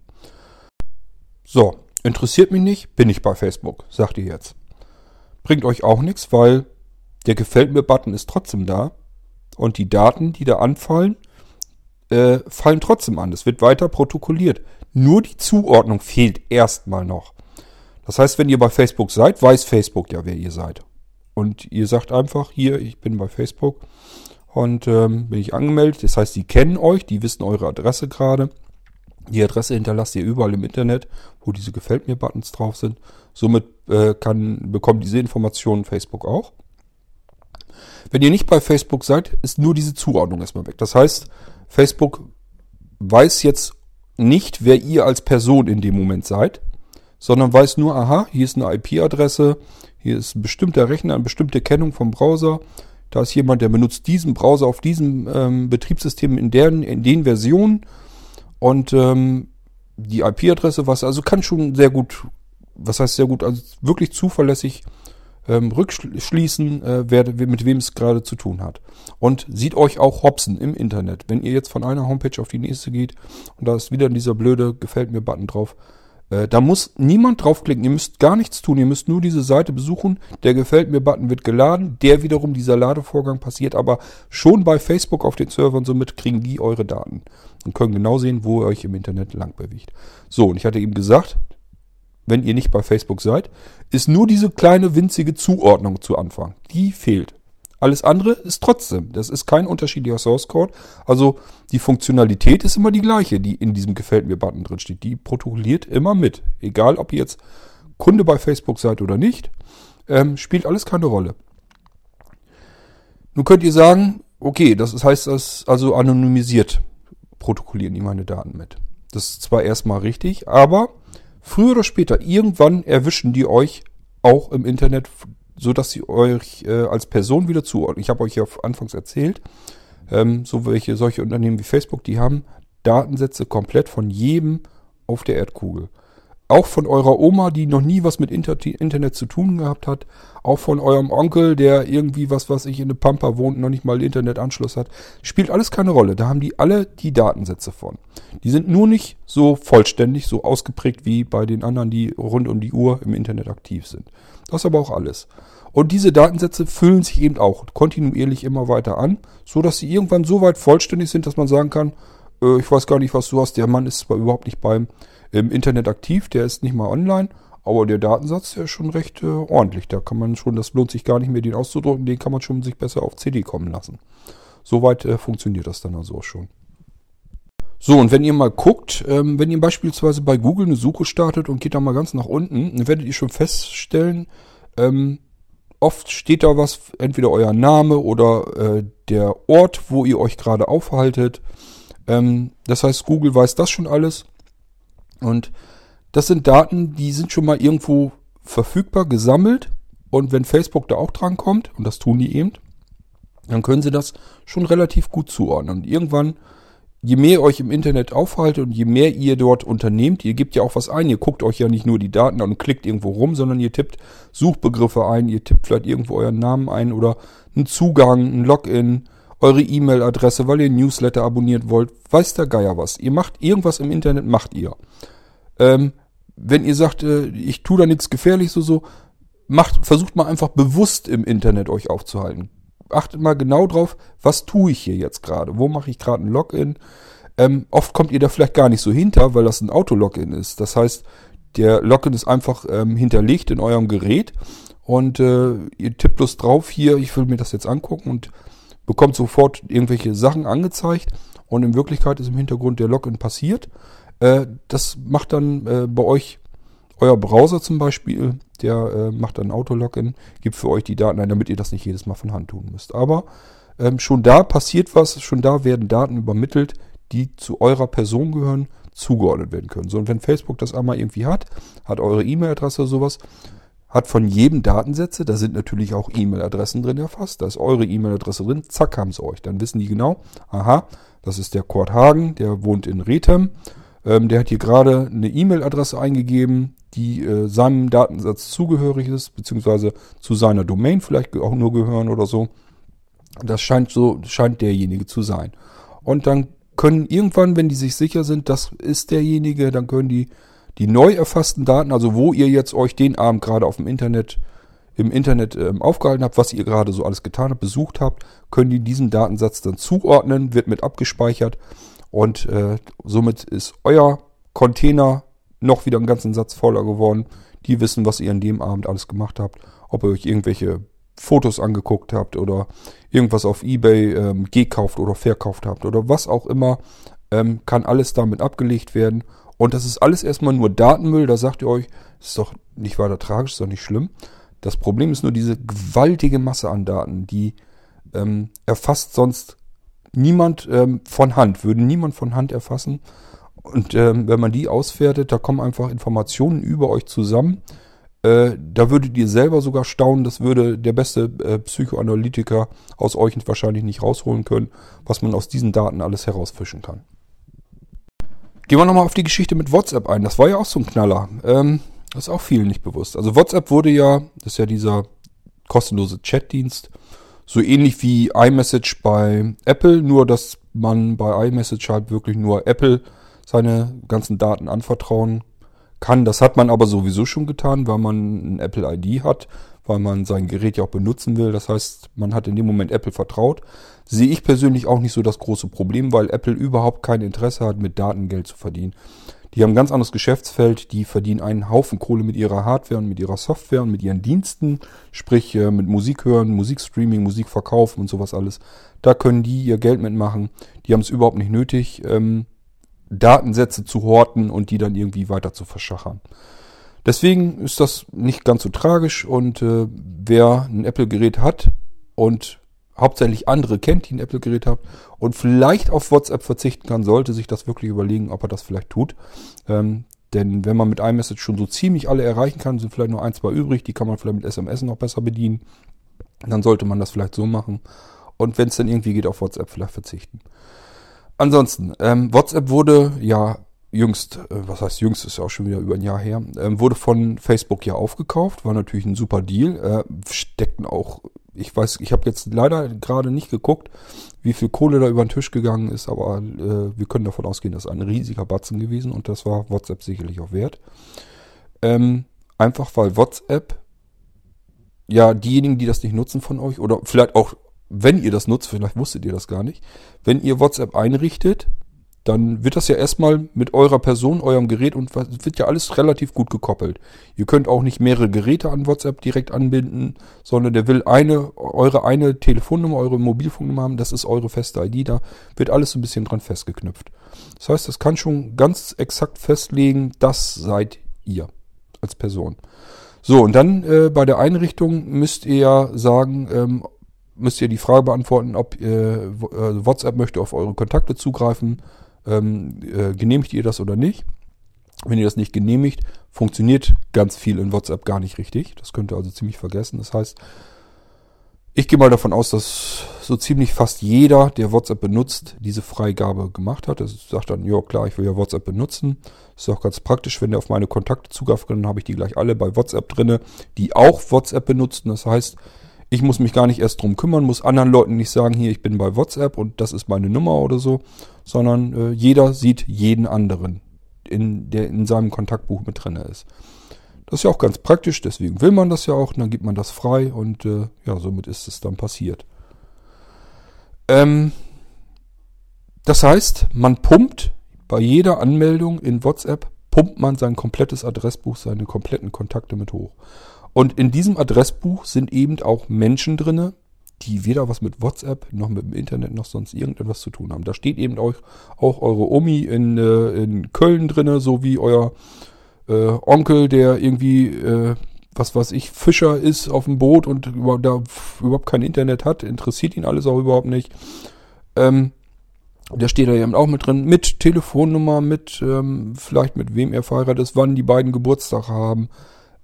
So, interessiert mich nicht, bin ich bei Facebook, sagt ihr jetzt. Bringt euch auch nichts, weil der Gefällt mir Button ist trotzdem da und die Daten, die da anfallen, äh, fallen trotzdem an. Es wird weiter protokolliert. Nur die Zuordnung fehlt erstmal noch. Das heißt, wenn ihr bei Facebook seid, weiß Facebook ja, wer ihr seid. Und ihr sagt einfach, hier, ich bin bei Facebook und ähm, bin ich angemeldet. Das heißt, die kennen euch, die wissen eure Adresse gerade. Die Adresse hinterlasst ihr überall im Internet, wo diese Gefällt mir Buttons drauf sind. Somit äh, kann, bekommt diese Informationen Facebook auch. Wenn ihr nicht bei Facebook seid, ist nur diese Zuordnung erstmal weg. Das heißt, Facebook weiß jetzt nicht, wer ihr als Person in dem Moment seid, sondern weiß nur, aha, hier ist eine IP-Adresse, hier ist ein bestimmter Rechner, eine bestimmte Kennung vom Browser. Da ist jemand, der benutzt diesen Browser auf diesem ähm, Betriebssystem in, deren, in den Versionen. Und ähm, die IP-Adresse, was also kann schon sehr gut, was heißt sehr gut, also wirklich zuverlässig ähm, rückschließen, äh, wer, mit wem es gerade zu tun hat. Und sieht euch auch hopsen im Internet. Wenn ihr jetzt von einer Homepage auf die nächste geht und da ist wieder dieser blöde Gefällt mir Button drauf, da muss niemand draufklicken. Ihr müsst gar nichts tun. Ihr müsst nur diese Seite besuchen. Der Gefällt mir Button wird geladen. Der wiederum, dieser Ladevorgang passiert aber schon bei Facebook auf den Servern. Somit kriegen die eure Daten und können genau sehen, wo ihr euch im Internet lang bewegt. So, und ich hatte eben gesagt, wenn ihr nicht bei Facebook seid, ist nur diese kleine winzige Zuordnung zu Anfang. Die fehlt. Alles andere ist trotzdem. Das ist kein unterschiedlicher Source Code. Also die Funktionalität ist immer die gleiche, die in diesem Gefällt mir Button drin steht. Die protokolliert immer mit. Egal, ob ihr jetzt Kunde bei Facebook seid oder nicht, ähm, spielt alles keine Rolle. Nun könnt ihr sagen, okay, das heißt, das also anonymisiert protokollieren die meine Daten mit. Das ist zwar erstmal richtig, aber früher oder später, irgendwann erwischen die euch auch im Internet so dass sie euch äh, als Person wieder zuordnen. Ich habe euch ja anfangs erzählt, ähm, so welche solche Unternehmen wie Facebook, die haben Datensätze komplett von jedem auf der Erdkugel. Auch von eurer Oma, die noch nie was mit Inter Internet zu tun gehabt hat. Auch von eurem Onkel, der irgendwie was, was ich in der Pampa wohnt, noch nicht mal Internetanschluss hat. Spielt alles keine Rolle. Da haben die alle die Datensätze von. Die sind nur nicht so vollständig, so ausgeprägt wie bei den anderen, die rund um die Uhr im Internet aktiv sind. Das aber auch alles. Und diese Datensätze füllen sich eben auch kontinuierlich immer weiter an, so dass sie irgendwann so weit vollständig sind, dass man sagen kann, äh, ich weiß gar nicht, was du hast. Der Mann ist zwar überhaupt nicht beim im Internet aktiv, der ist nicht mal online, aber der Datensatz, der ist schon recht äh, ordentlich. Da kann man schon, das lohnt sich gar nicht mehr, den auszudrucken, den kann man schon sich besser auf CD kommen lassen. Soweit äh, funktioniert das dann also auch schon. So, und wenn ihr mal guckt, ähm, wenn ihr beispielsweise bei Google eine Suche startet und geht da mal ganz nach unten, dann werdet ihr schon feststellen, ähm, oft steht da was, entweder euer Name oder äh, der Ort, wo ihr euch gerade aufhaltet. Ähm, das heißt, Google weiß das schon alles. Und das sind Daten, die sind schon mal irgendwo verfügbar, gesammelt. Und wenn Facebook da auch dran kommt, und das tun die eben, dann können sie das schon relativ gut zuordnen. Und irgendwann je mehr ihr euch im Internet aufhaltet und je mehr ihr dort unternehmt, ihr gebt ja auch was ein, ihr guckt euch ja nicht nur die Daten an und klickt irgendwo rum, sondern ihr tippt Suchbegriffe ein, ihr tippt vielleicht irgendwo euren Namen ein oder einen Zugang, ein Login, eure E-Mail-Adresse, weil ihr Newsletter abonniert wollt, weiß der Geier was. Ihr macht irgendwas im Internet, macht ihr. Ähm, wenn ihr sagt, äh, ich tue da nichts gefährlich, so so, macht, versucht mal einfach bewusst im Internet euch aufzuhalten achtet mal genau drauf, was tue ich hier jetzt gerade? Wo mache ich gerade ein Login? Ähm, oft kommt ihr da vielleicht gar nicht so hinter, weil das ein Auto-Login ist. Das heißt, der Login ist einfach ähm, hinterlegt in eurem Gerät und äh, ihr tippt bloß drauf hier, ich will mir das jetzt angucken und bekommt sofort irgendwelche Sachen angezeigt und in Wirklichkeit ist im Hintergrund der Login passiert. Äh, das macht dann äh, bei euch euer Browser zum Beispiel, der äh, macht dann Autologin, gibt für euch die Daten ein, damit ihr das nicht jedes Mal von Hand tun müsst. Aber ähm, schon da passiert was, schon da werden Daten übermittelt, die zu eurer Person gehören, zugeordnet werden können. So, und wenn Facebook das einmal irgendwie hat, hat eure E-Mail-Adresse oder sowas, hat von jedem Datensätze, da sind natürlich auch E-Mail-Adressen drin erfasst, da ist eure E-Mail-Adresse drin, zack, haben sie euch. Dann wissen die genau, aha, das ist der Kurt Hagen, der wohnt in Rethem, ähm, der hat hier gerade eine E-Mail-Adresse eingegeben, die äh, seinem Datensatz zugehörig ist, beziehungsweise zu seiner Domain vielleicht auch nur gehören oder so. Das scheint so, scheint derjenige zu sein. Und dann können irgendwann, wenn die sich sicher sind, das ist derjenige, dann können die die neu erfassten Daten, also wo ihr jetzt euch den Abend gerade auf dem Internet im Internet ähm, aufgehalten habt, was ihr gerade so alles getan habt, besucht habt, können die diesen Datensatz dann zuordnen, wird mit abgespeichert und äh, somit ist euer Container noch wieder einen ganzen Satz voller geworden. Die wissen, was ihr an dem Abend alles gemacht habt. Ob ihr euch irgendwelche Fotos angeguckt habt oder irgendwas auf Ebay ähm, gekauft oder verkauft habt oder was auch immer, ähm, kann alles damit abgelegt werden. Und das ist alles erstmal nur Datenmüll. Da sagt ihr euch, ist doch nicht weiter tragisch, ist doch nicht schlimm. Das Problem ist nur diese gewaltige Masse an Daten, die ähm, erfasst sonst niemand ähm, von Hand, würde niemand von Hand erfassen. Und ähm, wenn man die auswertet, da kommen einfach Informationen über euch zusammen. Äh, da würdet ihr selber sogar staunen, das würde der beste äh, Psychoanalytiker aus euch wahrscheinlich nicht rausholen können, was man aus diesen Daten alles herausfischen kann. Gehen wir nochmal auf die Geschichte mit WhatsApp ein. Das war ja auch so ein Knaller. Ähm, das ist auch vielen nicht bewusst. Also WhatsApp wurde ja, das ist ja dieser kostenlose Chatdienst. So ähnlich wie iMessage bei Apple, nur dass man bei iMessage halt wirklich nur Apple seine ganzen Daten anvertrauen kann. Das hat man aber sowieso schon getan, weil man ein Apple ID hat, weil man sein Gerät ja auch benutzen will. Das heißt, man hat in dem Moment Apple vertraut. Sehe ich persönlich auch nicht so das große Problem, weil Apple überhaupt kein Interesse hat, mit Daten Geld zu verdienen. Die haben ein ganz anderes Geschäftsfeld, die verdienen einen Haufen Kohle mit ihrer Hardware und mit ihrer Software und mit ihren Diensten, sprich äh, mit Musik hören, Musikstreaming, Musik verkaufen und sowas alles. Da können die ihr Geld mitmachen. Die haben es überhaupt nicht nötig, ähm, Datensätze zu horten und die dann irgendwie weiter zu verschachern. Deswegen ist das nicht ganz so tragisch und äh, wer ein Apple-Gerät hat und hauptsächlich andere kennt, die ein Apple-Gerät haben und vielleicht auf WhatsApp verzichten kann, sollte sich das wirklich überlegen, ob er das vielleicht tut. Ähm, denn wenn man mit iMessage schon so ziemlich alle erreichen kann, sind vielleicht nur ein, zwei übrig, die kann man vielleicht mit SMS noch besser bedienen. Dann sollte man das vielleicht so machen. Und wenn es dann irgendwie geht, auf WhatsApp vielleicht verzichten. Ansonsten, ähm, WhatsApp wurde ja jüngst, äh, was heißt jüngst, ist ja auch schon wieder über ein Jahr her, ähm, wurde von Facebook ja aufgekauft, war natürlich ein super Deal, äh, steckten auch ich weiß, ich habe jetzt leider gerade nicht geguckt, wie viel Kohle da über den Tisch gegangen ist, aber äh, wir können davon ausgehen, das ist ein riesiger Batzen gewesen und das war WhatsApp sicherlich auch wert. Ähm, einfach weil WhatsApp, ja, diejenigen, die das nicht nutzen von euch, oder vielleicht auch, wenn ihr das nutzt, vielleicht wusstet ihr das gar nicht, wenn ihr WhatsApp einrichtet, dann wird das ja erstmal mit eurer Person, eurem Gerät und wird ja alles relativ gut gekoppelt. Ihr könnt auch nicht mehrere Geräte an WhatsApp direkt anbinden, sondern der will eine, eure eine Telefonnummer, eure Mobilfunknummer haben, das ist eure feste ID, da wird alles so ein bisschen dran festgeknüpft. Das heißt, das kann schon ganz exakt festlegen, das seid ihr als Person. So, und dann äh, bei der Einrichtung müsst ihr ja sagen, ähm, müsst ihr die Frage beantworten, ob äh, äh WhatsApp möchte auf eure Kontakte zugreifen ähm, äh, genehmigt ihr das oder nicht. Wenn ihr das nicht genehmigt, funktioniert ganz viel in WhatsApp gar nicht richtig. Das könnt ihr also ziemlich vergessen. Das heißt, ich gehe mal davon aus, dass so ziemlich fast jeder, der WhatsApp benutzt, diese Freigabe gemacht hat. Er sagt dann, ja klar, ich will ja WhatsApp benutzen. Ist auch ganz praktisch, wenn der auf meine Kontakte zugreift, dann habe ich die gleich alle bei WhatsApp drinne, die auch WhatsApp benutzen. Das heißt, ich muss mich gar nicht erst drum kümmern, muss anderen Leuten nicht sagen, hier, ich bin bei WhatsApp und das ist meine Nummer oder so, sondern äh, jeder sieht jeden anderen, in, der in seinem Kontaktbuch mit drin ist. Das ist ja auch ganz praktisch, deswegen will man das ja auch, dann gibt man das frei und äh, ja, somit ist es dann passiert. Ähm, das heißt, man pumpt bei jeder Anmeldung in WhatsApp, pumpt man sein komplettes Adressbuch, seine kompletten Kontakte mit hoch. Und in diesem Adressbuch sind eben auch Menschen drinne, die weder was mit WhatsApp noch mit dem Internet noch sonst irgendetwas zu tun haben. Da steht eben auch, auch eure Omi in, äh, in Köln drinne, so wie euer äh, Onkel, der irgendwie, äh, was weiß ich, Fischer ist auf dem Boot und über, da überhaupt kein Internet hat, interessiert ihn alles auch überhaupt nicht. Ähm, der steht da eben auch mit drin, mit Telefonnummer, mit ähm, vielleicht mit wem er verheiratet ist, wann die beiden Geburtstag haben.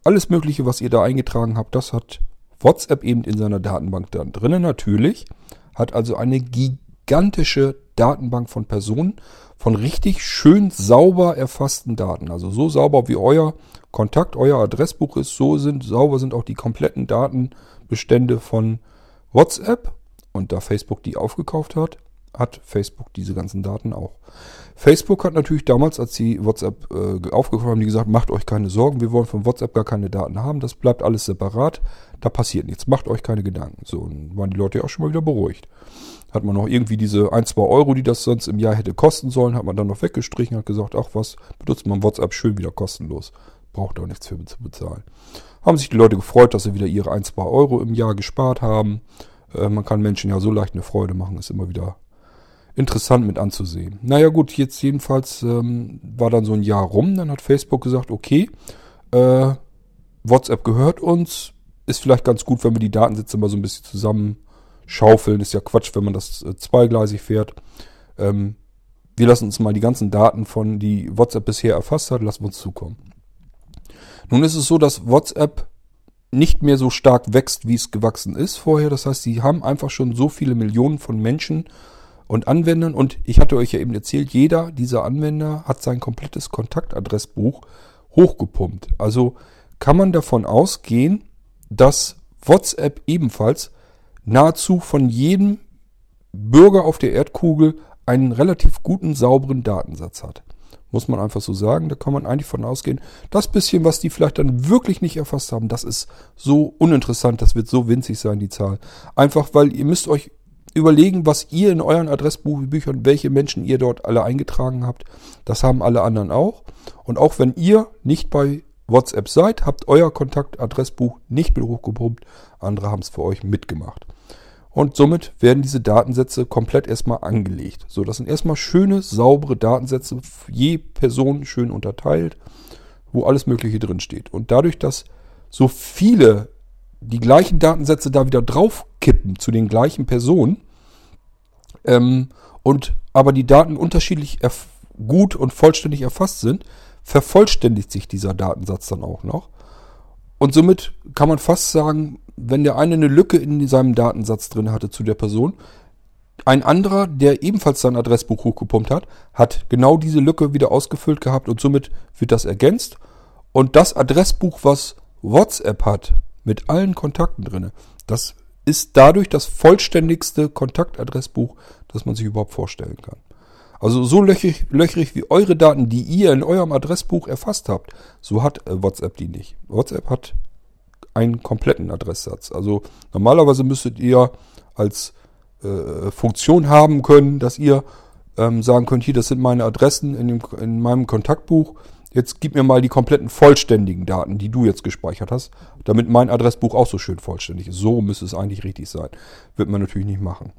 Alles Mögliche, was ihr da eingetragen habt, das hat WhatsApp eben in seiner Datenbank dann drinnen natürlich. Hat also eine gigantische Datenbank von Personen, von richtig schön sauber erfassten Daten. Also so sauber wie euer Kontakt, euer Adressbuch ist, so sind sauber sind auch die kompletten Datenbestände von WhatsApp. Und da Facebook die aufgekauft hat, hat Facebook diese ganzen Daten auch. Facebook hat natürlich damals, als sie WhatsApp äh, aufgekauft haben, die gesagt, macht euch keine Sorgen, wir wollen von WhatsApp gar keine Daten haben, das bleibt alles separat, da passiert nichts, macht euch keine Gedanken. So, und waren die Leute ja auch schon mal wieder beruhigt. Hat man noch irgendwie diese 1, 2 Euro, die das sonst im Jahr hätte kosten sollen, hat man dann noch weggestrichen, hat gesagt, ach was, benutzt man WhatsApp schön wieder kostenlos. Braucht auch nichts für zu bezahlen. Haben sich die Leute gefreut, dass sie wieder ihre 1, 2 Euro im Jahr gespart haben. Äh, man kann Menschen ja so leicht eine Freude machen, ist immer wieder interessant mit anzusehen. Naja gut, jetzt jedenfalls ähm, war dann so ein Jahr rum, dann hat Facebook gesagt, okay, äh, WhatsApp gehört uns, ist vielleicht ganz gut, wenn wir die Datensätze mal so ein bisschen zusammenschaufeln. Ist ja Quatsch, wenn man das äh, zweigleisig fährt. Ähm, wir lassen uns mal die ganzen Daten von, die WhatsApp bisher erfasst hat, lassen wir uns zukommen. Nun ist es so, dass WhatsApp nicht mehr so stark wächst, wie es gewachsen ist vorher. Das heißt, sie haben einfach schon so viele Millionen von Menschen und Anwendern. Und ich hatte euch ja eben erzählt, jeder dieser Anwender hat sein komplettes Kontaktadressbuch hochgepumpt. Also kann man davon ausgehen, dass WhatsApp ebenfalls nahezu von jedem Bürger auf der Erdkugel einen relativ guten, sauberen Datensatz hat. Muss man einfach so sagen. Da kann man eigentlich von ausgehen. Das bisschen, was die vielleicht dann wirklich nicht erfasst haben, das ist so uninteressant. Das wird so winzig sein, die Zahl. Einfach, weil ihr müsst euch überlegen, was ihr in euren Adressbuchbüchern, welche Menschen ihr dort alle eingetragen habt. Das haben alle anderen auch. Und auch wenn ihr nicht bei WhatsApp seid, habt euer Kontaktadressbuch nicht mit hochgepumpt. Andere haben es für euch mitgemacht. Und somit werden diese Datensätze komplett erstmal angelegt. So, das sind erstmal schöne, saubere Datensätze, je Person schön unterteilt, wo alles Mögliche drin steht. Und dadurch, dass so viele die gleichen Datensätze da wieder draufkippen zu den gleichen Personen ähm, und aber die Daten unterschiedlich gut und vollständig erfasst sind, vervollständigt sich dieser Datensatz dann auch noch. Und somit kann man fast sagen, wenn der eine eine Lücke in seinem Datensatz drin hatte zu der Person, ein anderer, der ebenfalls sein Adressbuch hochgepumpt hat, hat genau diese Lücke wieder ausgefüllt gehabt und somit wird das ergänzt. Und das Adressbuch, was WhatsApp hat, mit allen Kontakten drin, das ist dadurch das vollständigste Kontaktadressbuch, das man sich überhaupt vorstellen kann. Also so löchrig, löchrig wie eure Daten, die ihr in eurem Adressbuch erfasst habt, so hat äh, WhatsApp die nicht. WhatsApp hat einen kompletten Adresssatz. Also normalerweise müsstet ihr als äh, Funktion haben können, dass ihr ähm, sagen könnt, hier, das sind meine Adressen in, dem, in meinem Kontaktbuch. Jetzt gib mir mal die kompletten vollständigen Daten, die du jetzt gespeichert hast, damit mein Adressbuch auch so schön vollständig ist. So müsste es eigentlich richtig sein. Wird man natürlich nicht machen.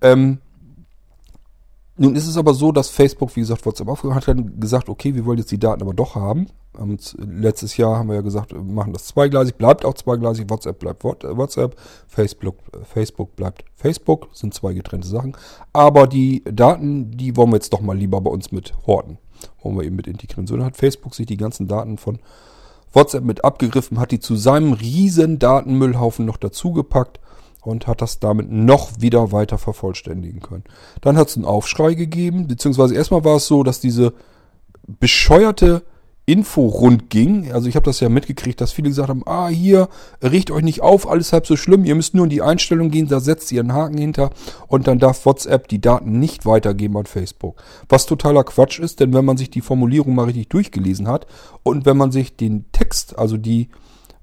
Ähm, nun ist es aber so, dass Facebook, wie gesagt, WhatsApp aufgehört hat, dann gesagt, okay, wir wollen jetzt die Daten aber doch haben. Und letztes Jahr haben wir ja gesagt, wir machen das zweigleisig, bleibt auch zweigleisig, WhatsApp bleibt WhatsApp, Facebook, Facebook bleibt Facebook, sind zwei getrennte Sachen. Aber die Daten, die wollen wir jetzt doch mal lieber bei uns mit horten. Wollen wir eben mit integrieren. So, dann hat Facebook sich die ganzen Daten von WhatsApp mit abgegriffen, hat die zu seinem riesen Datenmüllhaufen noch dazugepackt und hat das damit noch wieder weiter vervollständigen können. Dann hat es einen Aufschrei gegeben, beziehungsweise erstmal war es so, dass diese bescheuerte Info rund ging. Also ich habe das ja mitgekriegt, dass viele gesagt haben, ah hier, riecht euch nicht auf, alles halb so schlimm, ihr müsst nur in die Einstellung gehen, da setzt ihr einen Haken hinter und dann darf WhatsApp die Daten nicht weitergeben an Facebook. Was totaler Quatsch ist, denn wenn man sich die Formulierung mal richtig durchgelesen hat und wenn man sich den Text, also die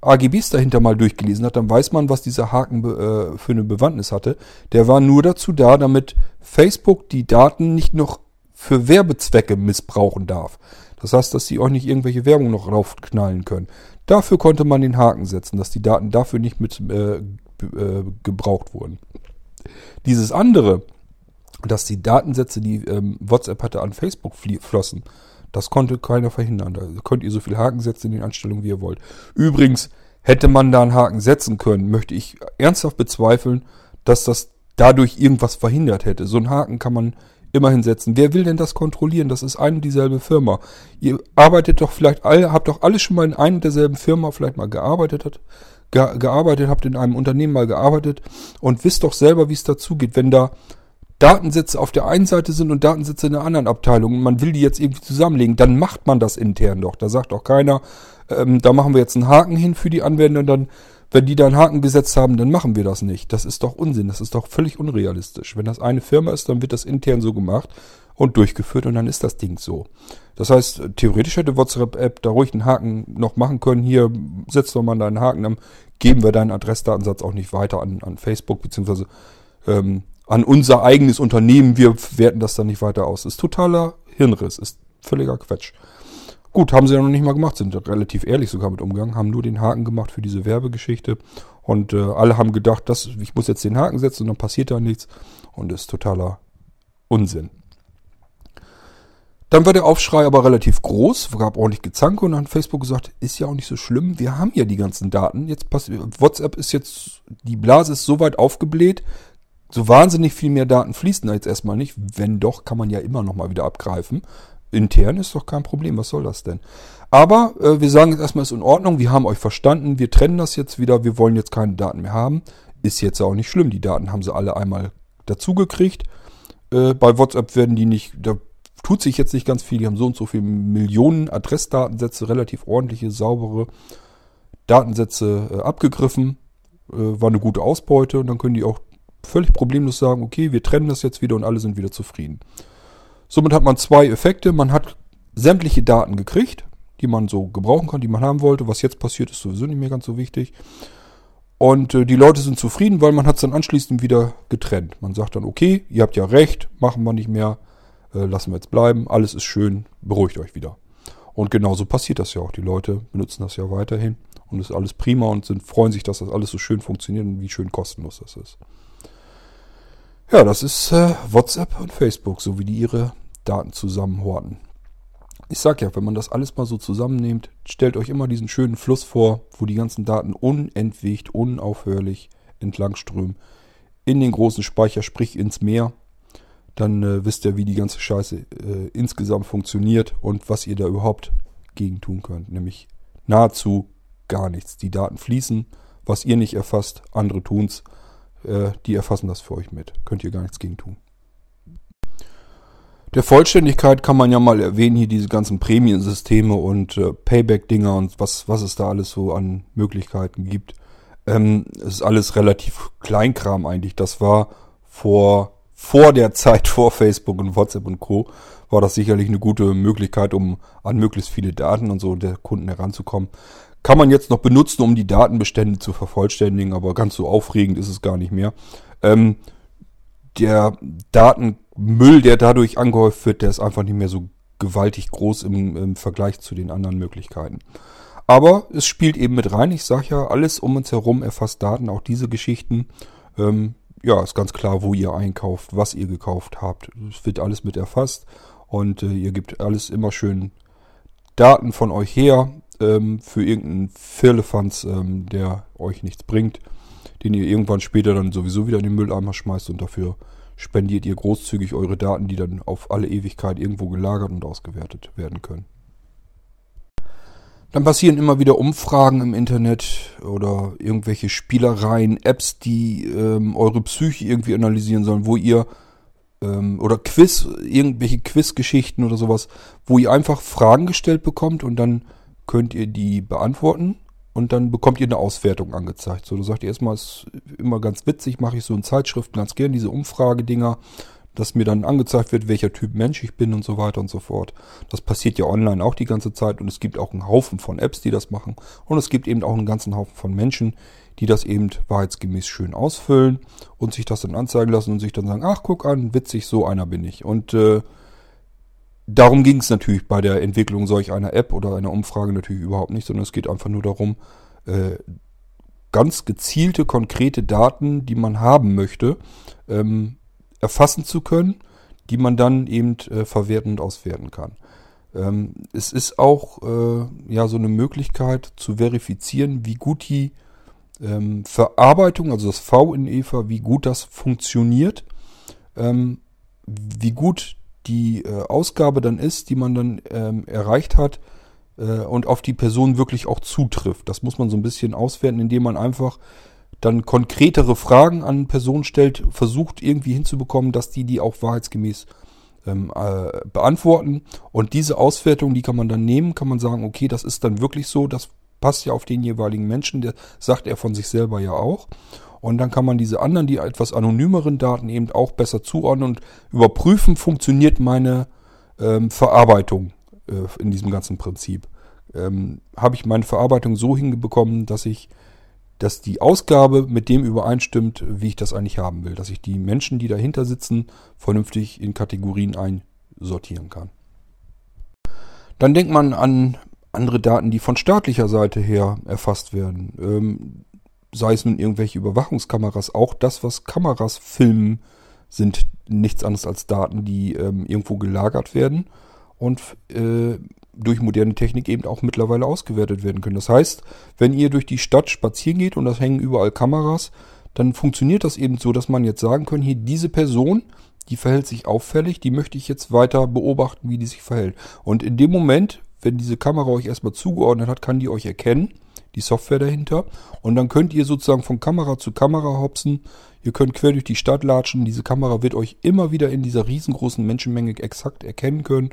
AGBs dahinter mal durchgelesen hat, dann weiß man, was dieser Haken äh, für eine Bewandtnis hatte. Der war nur dazu da, damit Facebook die Daten nicht noch für Werbezwecke missbrauchen darf. Das heißt, dass sie auch nicht irgendwelche Werbung noch raufknallen können. Dafür konnte man den Haken setzen, dass die Daten dafür nicht mit äh, äh, gebraucht wurden. Dieses andere, dass die Datensätze, die ähm, WhatsApp hatte, an Facebook flossen, das konnte keiner verhindern. Da könnt ihr so viel Haken setzen in den Anstellungen, wie ihr wollt. Übrigens, hätte man da einen Haken setzen können, möchte ich ernsthaft bezweifeln, dass das dadurch irgendwas verhindert hätte. So einen Haken kann man immerhin setzen. Wer will denn das kontrollieren? Das ist eine und dieselbe Firma. Ihr arbeitet doch vielleicht alle, habt doch alle schon mal in einer und derselben Firma vielleicht mal gearbeitet hat, ge gearbeitet, habt in einem Unternehmen mal gearbeitet und wisst doch selber, wie es dazu geht, wenn da Datensätze auf der einen Seite sind und Datensätze in der anderen Abteilung und man will die jetzt irgendwie zusammenlegen, dann macht man das intern doch. Da sagt auch keiner, ähm, da machen wir jetzt einen Haken hin für die Anwender und dann, wenn die da einen Haken gesetzt haben, dann machen wir das nicht. Das ist doch Unsinn, das ist doch völlig unrealistisch. Wenn das eine Firma ist, dann wird das intern so gemacht und durchgeführt und dann ist das Ding so. Das heißt, theoretisch hätte WhatsApp-App da ruhig einen Haken noch machen können. Hier, setzt doch mal deinen Haken, dann geben wir deinen Adressdatensatz auch nicht weiter an, an Facebook, beziehungsweise ähm, an unser eigenes Unternehmen, wir werten das dann nicht weiter aus. Ist totaler Hirnriss, ist völliger Quatsch. Gut, haben sie ja noch nicht mal gemacht, sind relativ ehrlich sogar mit umgegangen, haben nur den Haken gemacht für diese Werbegeschichte und äh, alle haben gedacht, dass ich muss jetzt den Haken setzen und dann passiert da nichts und ist totaler Unsinn. Dann war der Aufschrei aber relativ groß, gab ordentlich Gezanke und dann hat Facebook gesagt, ist ja auch nicht so schlimm, wir haben ja die ganzen Daten. Jetzt passiert, WhatsApp ist jetzt, die Blase ist so weit aufgebläht, so wahnsinnig viel mehr Daten fließen da jetzt erstmal nicht. Wenn doch, kann man ja immer noch mal wieder abgreifen. Intern ist doch kein Problem. Was soll das denn? Aber äh, wir sagen jetzt erstmal, ist in Ordnung. Wir haben euch verstanden. Wir trennen das jetzt wieder. Wir wollen jetzt keine Daten mehr haben. Ist jetzt auch nicht schlimm. Die Daten haben sie alle einmal dazugekriegt. Äh, bei WhatsApp werden die nicht, da tut sich jetzt nicht ganz viel. Die haben so und so viele Millionen Adressdatensätze, relativ ordentliche, saubere Datensätze äh, abgegriffen war eine gute Ausbeute und dann können die auch völlig problemlos sagen, okay, wir trennen das jetzt wieder und alle sind wieder zufrieden. Somit hat man zwei Effekte. Man hat sämtliche Daten gekriegt, die man so gebrauchen kann, die man haben wollte. Was jetzt passiert, ist sowieso nicht mehr ganz so wichtig. Und äh, die Leute sind zufrieden, weil man hat es dann anschließend wieder getrennt. Man sagt dann, okay, ihr habt ja recht, machen wir nicht mehr, äh, lassen wir jetzt bleiben, alles ist schön, beruhigt euch wieder. Und genauso passiert das ja auch. Die Leute benutzen das ja weiterhin und ist alles prima und sind, freuen sich, dass das alles so schön funktioniert und wie schön kostenlos das ist. Ja, das ist äh, WhatsApp und Facebook, so wie die ihre Daten zusammenhorten. Ich sag ja, wenn man das alles mal so zusammennimmt, stellt euch immer diesen schönen Fluss vor, wo die ganzen Daten unentwegt, unaufhörlich entlangströmen in den großen Speicher, sprich ins Meer. Dann äh, wisst ihr, wie die ganze Scheiße äh, insgesamt funktioniert und was ihr da überhaupt gegen tun könnt. Nämlich nahezu gar nichts. Die Daten fließen, was ihr nicht erfasst, andere tun's. Äh, die erfassen das für euch mit. Könnt ihr gar nichts gegen tun. Der Vollständigkeit kann man ja mal erwähnen, hier diese ganzen Prämiensysteme und äh, Payback-Dinger und was, was es da alles so an Möglichkeiten gibt. Ähm, es ist alles relativ Kleinkram eigentlich. Das war vor, vor der Zeit, vor Facebook und WhatsApp und Co., war das sicherlich eine gute Möglichkeit, um an möglichst viele Daten und so der Kunden heranzukommen. Kann man jetzt noch benutzen, um die Datenbestände zu vervollständigen, aber ganz so aufregend ist es gar nicht mehr. Ähm, der Datenmüll, der dadurch angehäuft wird, der ist einfach nicht mehr so gewaltig groß im, im Vergleich zu den anderen Möglichkeiten. Aber es spielt eben mit rein. Ich sage ja, alles um uns herum erfasst Daten, auch diese Geschichten. Ähm, ja, ist ganz klar, wo ihr einkauft, was ihr gekauft habt. Es wird alles mit erfasst und äh, ihr gebt alles immer schön Daten von euch her ähm, für irgendeinen Firlefanz, ähm, der euch nichts bringt den ihr irgendwann später dann sowieso wieder in den Mülleimer schmeißt und dafür spendiert ihr großzügig eure Daten, die dann auf alle Ewigkeit irgendwo gelagert und ausgewertet werden können. Dann passieren immer wieder Umfragen im Internet oder irgendwelche Spielereien, Apps, die ähm, eure Psyche irgendwie analysieren sollen, wo ihr ähm, oder Quiz, irgendwelche Quizgeschichten oder sowas, wo ihr einfach Fragen gestellt bekommt und dann könnt ihr die beantworten und dann bekommt ihr eine Auswertung angezeigt. So, du sagst erstmal, ist immer ganz witzig, mache ich so in Zeitschriften ganz gern, diese Umfragedinger, dass mir dann angezeigt wird, welcher Typ Mensch ich bin und so weiter und so fort. Das passiert ja online auch die ganze Zeit und es gibt auch einen Haufen von Apps, die das machen und es gibt eben auch einen ganzen Haufen von Menschen, die das eben wahrheitsgemäß schön ausfüllen und sich das dann anzeigen lassen und sich dann sagen, ach guck an, witzig, so einer bin ich. Und äh, Darum ging es natürlich bei der Entwicklung solch einer App oder einer Umfrage natürlich überhaupt nicht, sondern es geht einfach nur darum, äh, ganz gezielte, konkrete Daten, die man haben möchte, ähm, erfassen zu können, die man dann eben äh, verwerten und auswerten kann. Ähm, es ist auch äh, ja so eine Möglichkeit zu verifizieren, wie gut die ähm, Verarbeitung, also das V in Eva, wie gut das funktioniert, wie gut die äh, Ausgabe dann ist, die man dann ähm, erreicht hat äh, und auf die Person wirklich auch zutrifft. Das muss man so ein bisschen auswerten, indem man einfach dann konkretere Fragen an Personen stellt, versucht irgendwie hinzubekommen, dass die die auch wahrheitsgemäß ähm, äh, beantworten. Und diese Auswertung, die kann man dann nehmen, kann man sagen, okay, das ist dann wirklich so, das passt ja auf den jeweiligen Menschen, der sagt er von sich selber ja auch. Und dann kann man diese anderen, die etwas anonymeren Daten eben auch besser zuordnen und überprüfen, funktioniert meine ähm, Verarbeitung äh, in diesem ganzen Prinzip. Ähm, Habe ich meine Verarbeitung so hinbekommen, dass ich, dass die Ausgabe mit dem übereinstimmt, wie ich das eigentlich haben will. Dass ich die Menschen, die dahinter sitzen, vernünftig in Kategorien einsortieren kann. Dann denkt man an andere Daten, die von staatlicher Seite her erfasst werden. Ähm, sei es nun irgendwelche Überwachungskameras, auch das, was Kameras filmen, sind nichts anderes als Daten, die ähm, irgendwo gelagert werden und äh, durch moderne Technik eben auch mittlerweile ausgewertet werden können. Das heißt, wenn ihr durch die Stadt spazieren geht und das hängen überall Kameras, dann funktioniert das eben so, dass man jetzt sagen kann, hier diese Person, die verhält sich auffällig, die möchte ich jetzt weiter beobachten, wie die sich verhält. Und in dem Moment, wenn diese Kamera euch erstmal zugeordnet hat, kann die euch erkennen die Software dahinter. Und dann könnt ihr sozusagen von Kamera zu Kamera hopsen. Ihr könnt quer durch die Stadt latschen. Diese Kamera wird euch immer wieder in dieser riesengroßen Menschenmenge exakt erkennen können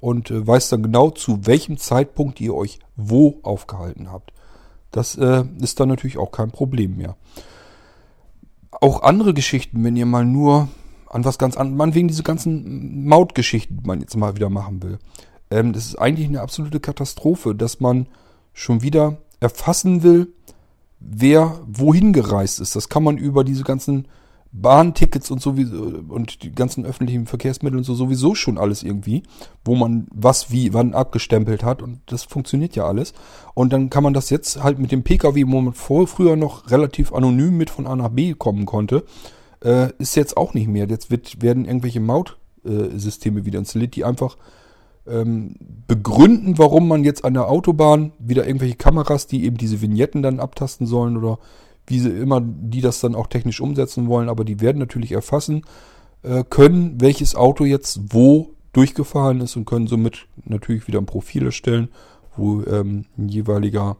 und äh, weiß dann genau, zu welchem Zeitpunkt ihr euch wo aufgehalten habt. Das äh, ist dann natürlich auch kein Problem mehr. Auch andere Geschichten, wenn ihr mal nur an was ganz anderes, man wegen diese ganzen Mautgeschichten, die man jetzt mal wieder machen will. Ähm, das ist eigentlich eine absolute Katastrophe, dass man schon wieder erfassen will, wer wohin gereist ist. Das kann man über diese ganzen Bahntickets und sowieso und die ganzen öffentlichen Verkehrsmittel und so sowieso schon alles irgendwie, wo man was wie wann abgestempelt hat und das funktioniert ja alles. Und dann kann man das jetzt halt mit dem Pkw, wo man vor, früher noch relativ anonym mit von A nach B kommen konnte, äh, ist jetzt auch nicht mehr. Jetzt wird, werden irgendwelche Mautsysteme äh, wieder installiert, die einfach ähm, begründen, warum man jetzt an der Autobahn wieder irgendwelche Kameras, die eben diese Vignetten dann abtasten sollen oder wie sie immer, die das dann auch technisch umsetzen wollen, aber die werden natürlich erfassen äh, können, welches Auto jetzt wo durchgefahren ist und können somit natürlich wieder ein Profil erstellen, wo ähm, ein jeweiliger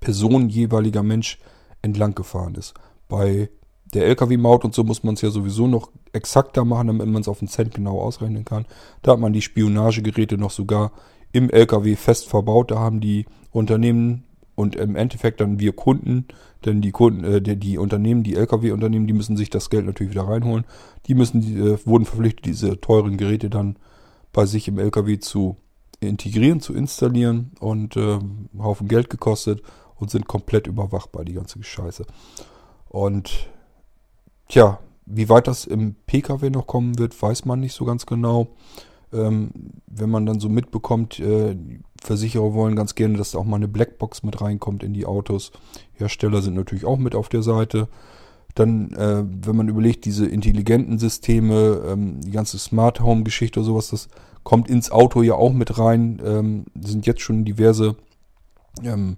Person, jeweiliger Mensch entlang gefahren ist. Bei der LKW-Maut und so muss man es ja sowieso noch exakter machen, damit man es auf den Cent genau ausrechnen kann. Da hat man die Spionagegeräte noch sogar im LKW fest verbaut. Da haben die Unternehmen und im Endeffekt dann wir Kunden, denn die Kunden, äh, die, die Unternehmen, die LKW-Unternehmen, die müssen sich das Geld natürlich wieder reinholen. Die müssen, die, äh, wurden verpflichtet, diese teuren Geräte dann bei sich im LKW zu integrieren, zu installieren und äh, Haufen Geld gekostet und sind komplett überwachbar, die ganze Scheiße. Und tja, wie weit das im Pkw noch kommen wird, weiß man nicht so ganz genau. Ähm, wenn man dann so mitbekommt, äh, Versicherer wollen ganz gerne, dass da auch mal eine Blackbox mit reinkommt in die Autos. Hersteller sind natürlich auch mit auf der Seite. Dann, äh, wenn man überlegt, diese intelligenten Systeme, ähm, die ganze Smart Home Geschichte oder sowas, das kommt ins Auto ja auch mit rein. Ähm, sind jetzt schon diverse ähm,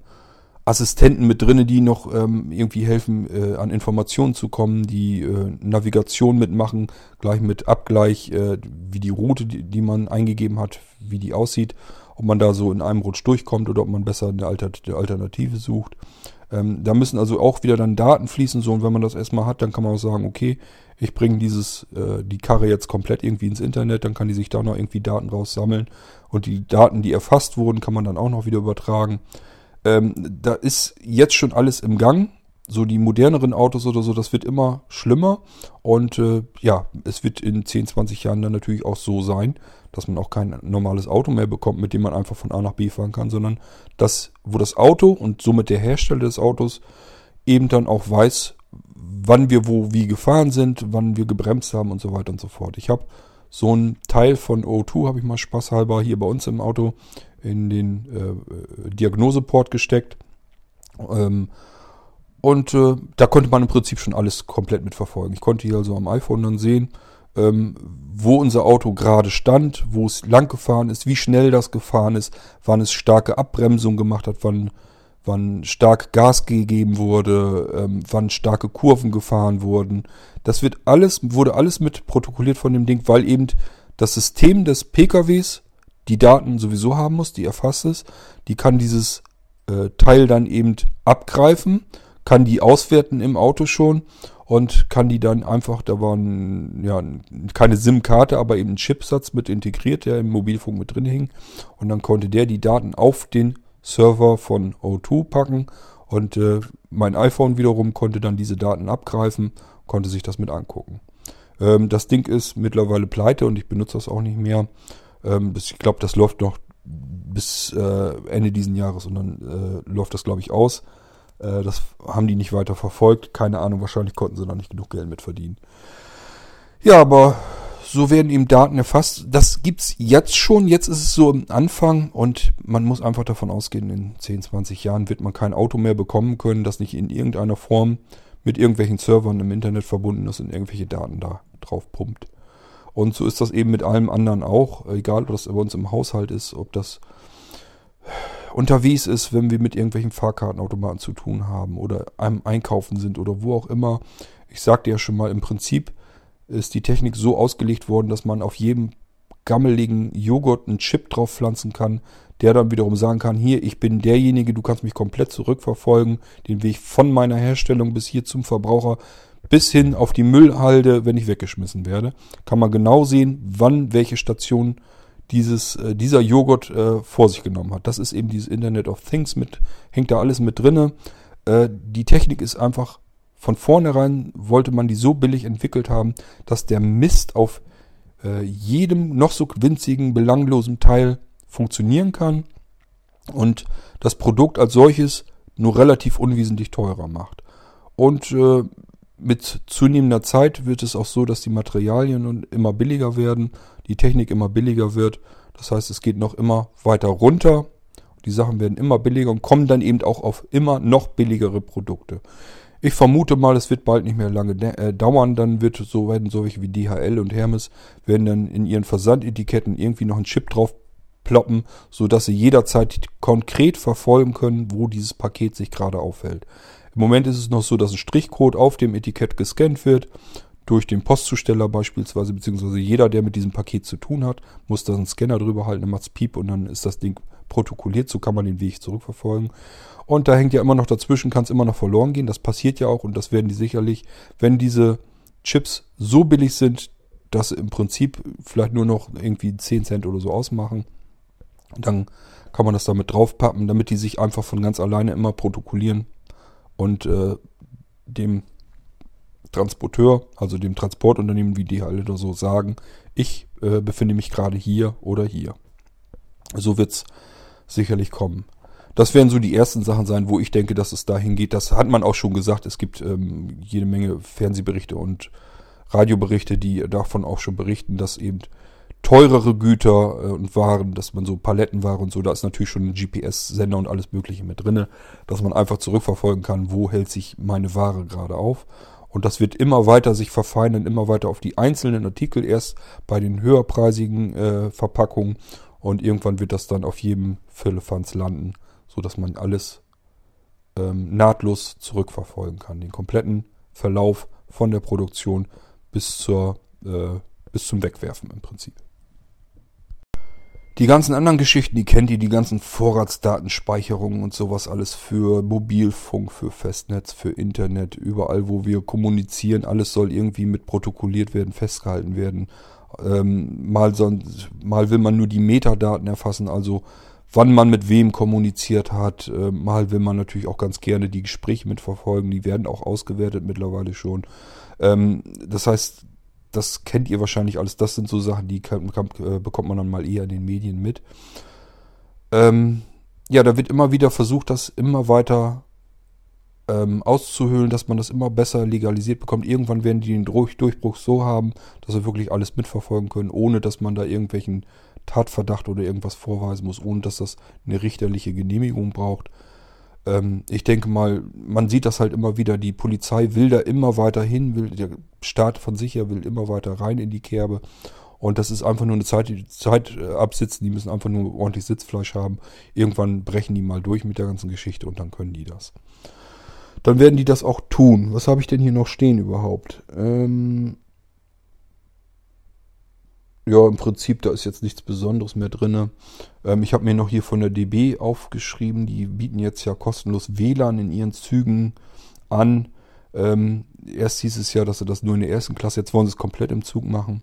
Assistenten mit drinne, die noch ähm, irgendwie helfen, äh, an Informationen zu kommen, die äh, Navigation mitmachen, gleich mit Abgleich, äh, wie die Route, die, die, man eingegeben hat, wie die aussieht, ob man da so in einem Rutsch durchkommt oder ob man besser eine Alternative sucht. Ähm, da müssen also auch wieder dann Daten fließen, so und wenn man das erstmal hat, dann kann man auch sagen, okay, ich bringe dieses, äh, die Karre jetzt komplett irgendwie ins Internet, dann kann die sich da noch irgendwie Daten raussammeln und die Daten, die erfasst wurden, kann man dann auch noch wieder übertragen. Ähm, da ist jetzt schon alles im Gang. So die moderneren Autos oder so, das wird immer schlimmer. Und äh, ja, es wird in 10, 20 Jahren dann natürlich auch so sein, dass man auch kein normales Auto mehr bekommt, mit dem man einfach von A nach B fahren kann, sondern das, wo das Auto und somit der Hersteller des Autos eben dann auch weiß, wann wir wo wie gefahren sind, wann wir gebremst haben und so weiter und so fort. Ich habe so ein Teil von O2, habe ich mal spaßhalber hier bei uns im Auto in den äh, Diagnoseport gesteckt. Ähm, und äh, da konnte man im Prinzip schon alles komplett mitverfolgen. Ich konnte hier also am iPhone dann sehen, ähm, wo unser Auto gerade stand, wo es lang gefahren ist, wie schnell das gefahren ist, wann es starke Abbremsung gemacht hat, wann, wann stark Gas gegeben wurde, ähm, wann starke Kurven gefahren wurden. Das wird alles, wurde alles mit protokolliert von dem Ding, weil eben das System des PKWs die Daten sowieso haben muss, die erfasst ist. Die kann dieses äh, Teil dann eben abgreifen, kann die auswerten im Auto schon und kann die dann einfach, da war ein, ja, keine SIM-Karte, aber eben ein Chipsatz mit integriert, der im Mobilfunk mit drin hing. Und dann konnte der die Daten auf den Server von O2 packen und äh, mein iPhone wiederum konnte dann diese Daten abgreifen, konnte sich das mit angucken. Ähm, das Ding ist mittlerweile pleite und ich benutze das auch nicht mehr. Ähm, ich glaube, das läuft noch bis äh, Ende diesen Jahres und dann äh, läuft das, glaube ich, aus. Äh, das haben die nicht weiter verfolgt. Keine Ahnung, wahrscheinlich konnten sie da nicht genug Geld mit verdienen. Ja, aber so werden eben Daten erfasst. Das gibt's jetzt schon. Jetzt ist es so im Anfang und man muss einfach davon ausgehen, in 10, 20 Jahren wird man kein Auto mehr bekommen können, das nicht in irgendeiner Form mit irgendwelchen Servern im Internet verbunden ist und irgendwelche Daten da drauf pumpt. Und so ist das eben mit allem anderen auch, egal ob das bei uns im Haushalt ist, ob das unterwegs ist, wenn wir mit irgendwelchen Fahrkartenautomaten zu tun haben oder einem Einkaufen sind oder wo auch immer. Ich sagte ja schon mal, im Prinzip ist die Technik so ausgelegt worden, dass man auf jedem gammeligen Joghurt einen Chip drauf pflanzen kann, der dann wiederum sagen kann, hier, ich bin derjenige, du kannst mich komplett zurückverfolgen, den Weg von meiner Herstellung bis hier zum Verbraucher bis hin auf die Müllhalde, wenn ich weggeschmissen werde, kann man genau sehen, wann welche Station dieses, äh, dieser Joghurt äh, vor sich genommen hat. Das ist eben dieses Internet of Things mit, hängt da alles mit drinne. Äh, die Technik ist einfach von vornherein wollte man die so billig entwickelt haben, dass der Mist auf äh, jedem noch so winzigen, belanglosen Teil funktionieren kann und das Produkt als solches nur relativ unwesentlich teurer macht. Und äh, mit zunehmender Zeit wird es auch so, dass die Materialien immer billiger werden, die Technik immer billiger wird. Das heißt, es geht noch immer weiter runter. Die Sachen werden immer billiger und kommen dann eben auch auf immer noch billigere Produkte. Ich vermute mal, es wird bald nicht mehr lange äh, dauern. Dann wird so werden solche wie DHL und Hermes werden dann in ihren Versandetiketten irgendwie noch einen Chip drauf ploppen, so dass sie jederzeit konkret verfolgen können, wo dieses Paket sich gerade aufhält. Im Moment ist es noch so, dass ein Strichcode auf dem Etikett gescannt wird durch den Postzusteller beispielsweise, beziehungsweise jeder, der mit diesem Paket zu tun hat, muss da einen Scanner drüber halten, dann macht's Piep und dann ist das Ding protokolliert, so kann man den Weg zurückverfolgen. Und da hängt ja immer noch dazwischen, kann es immer noch verloren gehen, das passiert ja auch und das werden die sicherlich, wenn diese Chips so billig sind, dass im Prinzip vielleicht nur noch irgendwie 10 Cent oder so ausmachen, dann kann man das damit draufpappen, damit die sich einfach von ganz alleine immer protokollieren und äh, dem Transporteur, also dem Transportunternehmen wie DHL oder so, sagen, ich äh, befinde mich gerade hier oder hier. So wird es sicherlich kommen. Das werden so die ersten Sachen sein, wo ich denke, dass es dahin geht. Das hat man auch schon gesagt. Es gibt ähm, jede Menge Fernsehberichte und Radioberichte, die davon auch schon berichten, dass eben teurere Güter äh, und Waren, dass man so Palettenware und so, da ist natürlich schon ein GPS-Sender und alles Mögliche mit drinne, dass man einfach zurückverfolgen kann, wo hält sich meine Ware gerade auf. Und das wird immer weiter sich verfeinern, immer weiter auf die einzelnen Artikel, erst bei den höherpreisigen äh, Verpackungen und irgendwann wird das dann auf jedem Firlefanz landen, sodass man alles ähm, nahtlos zurückverfolgen kann. Den kompletten Verlauf von der Produktion bis, zur, äh, bis zum Wegwerfen im Prinzip. Die ganzen anderen Geschichten, die kennt ihr, die ganzen Vorratsdatenspeicherungen und sowas alles für Mobilfunk, für Festnetz, für Internet, überall, wo wir kommunizieren, alles soll irgendwie mit protokolliert werden, festgehalten werden. Ähm, mal, sonst, mal will man nur die Metadaten erfassen, also wann man mit wem kommuniziert hat. Äh, mal will man natürlich auch ganz gerne die Gespräche mitverfolgen, die werden auch ausgewertet mittlerweile schon. Ähm, das heißt, das kennt ihr wahrscheinlich alles. Das sind so Sachen, die kann, kann, äh, bekommt man dann mal eher in den Medien mit. Ähm, ja, da wird immer wieder versucht, das immer weiter ähm, auszuhöhlen, dass man das immer besser legalisiert bekommt. Irgendwann werden die den Durchbruch so haben, dass sie wirklich alles mitverfolgen können, ohne dass man da irgendwelchen Tatverdacht oder irgendwas vorweisen muss, ohne dass das eine richterliche Genehmigung braucht. Ähm, ich denke mal, man sieht das halt immer wieder, die Polizei will da immer weiter hin, will, der Staat von sich her will immer weiter rein in die Kerbe. Und das ist einfach nur eine Zeit, die Zeit äh, absitzen, die müssen einfach nur ordentlich Sitzfleisch haben. Irgendwann brechen die mal durch mit der ganzen Geschichte und dann können die das. Dann werden die das auch tun. Was habe ich denn hier noch stehen überhaupt? Ähm, ja, im Prinzip, da ist jetzt nichts Besonderes mehr drin. Ähm, ich habe mir noch hier von der DB aufgeschrieben, die bieten jetzt ja kostenlos WLAN in ihren Zügen an. Ähm, erst hieß es ja, dass sie das nur in der ersten Klasse, jetzt wollen sie es komplett im Zug machen.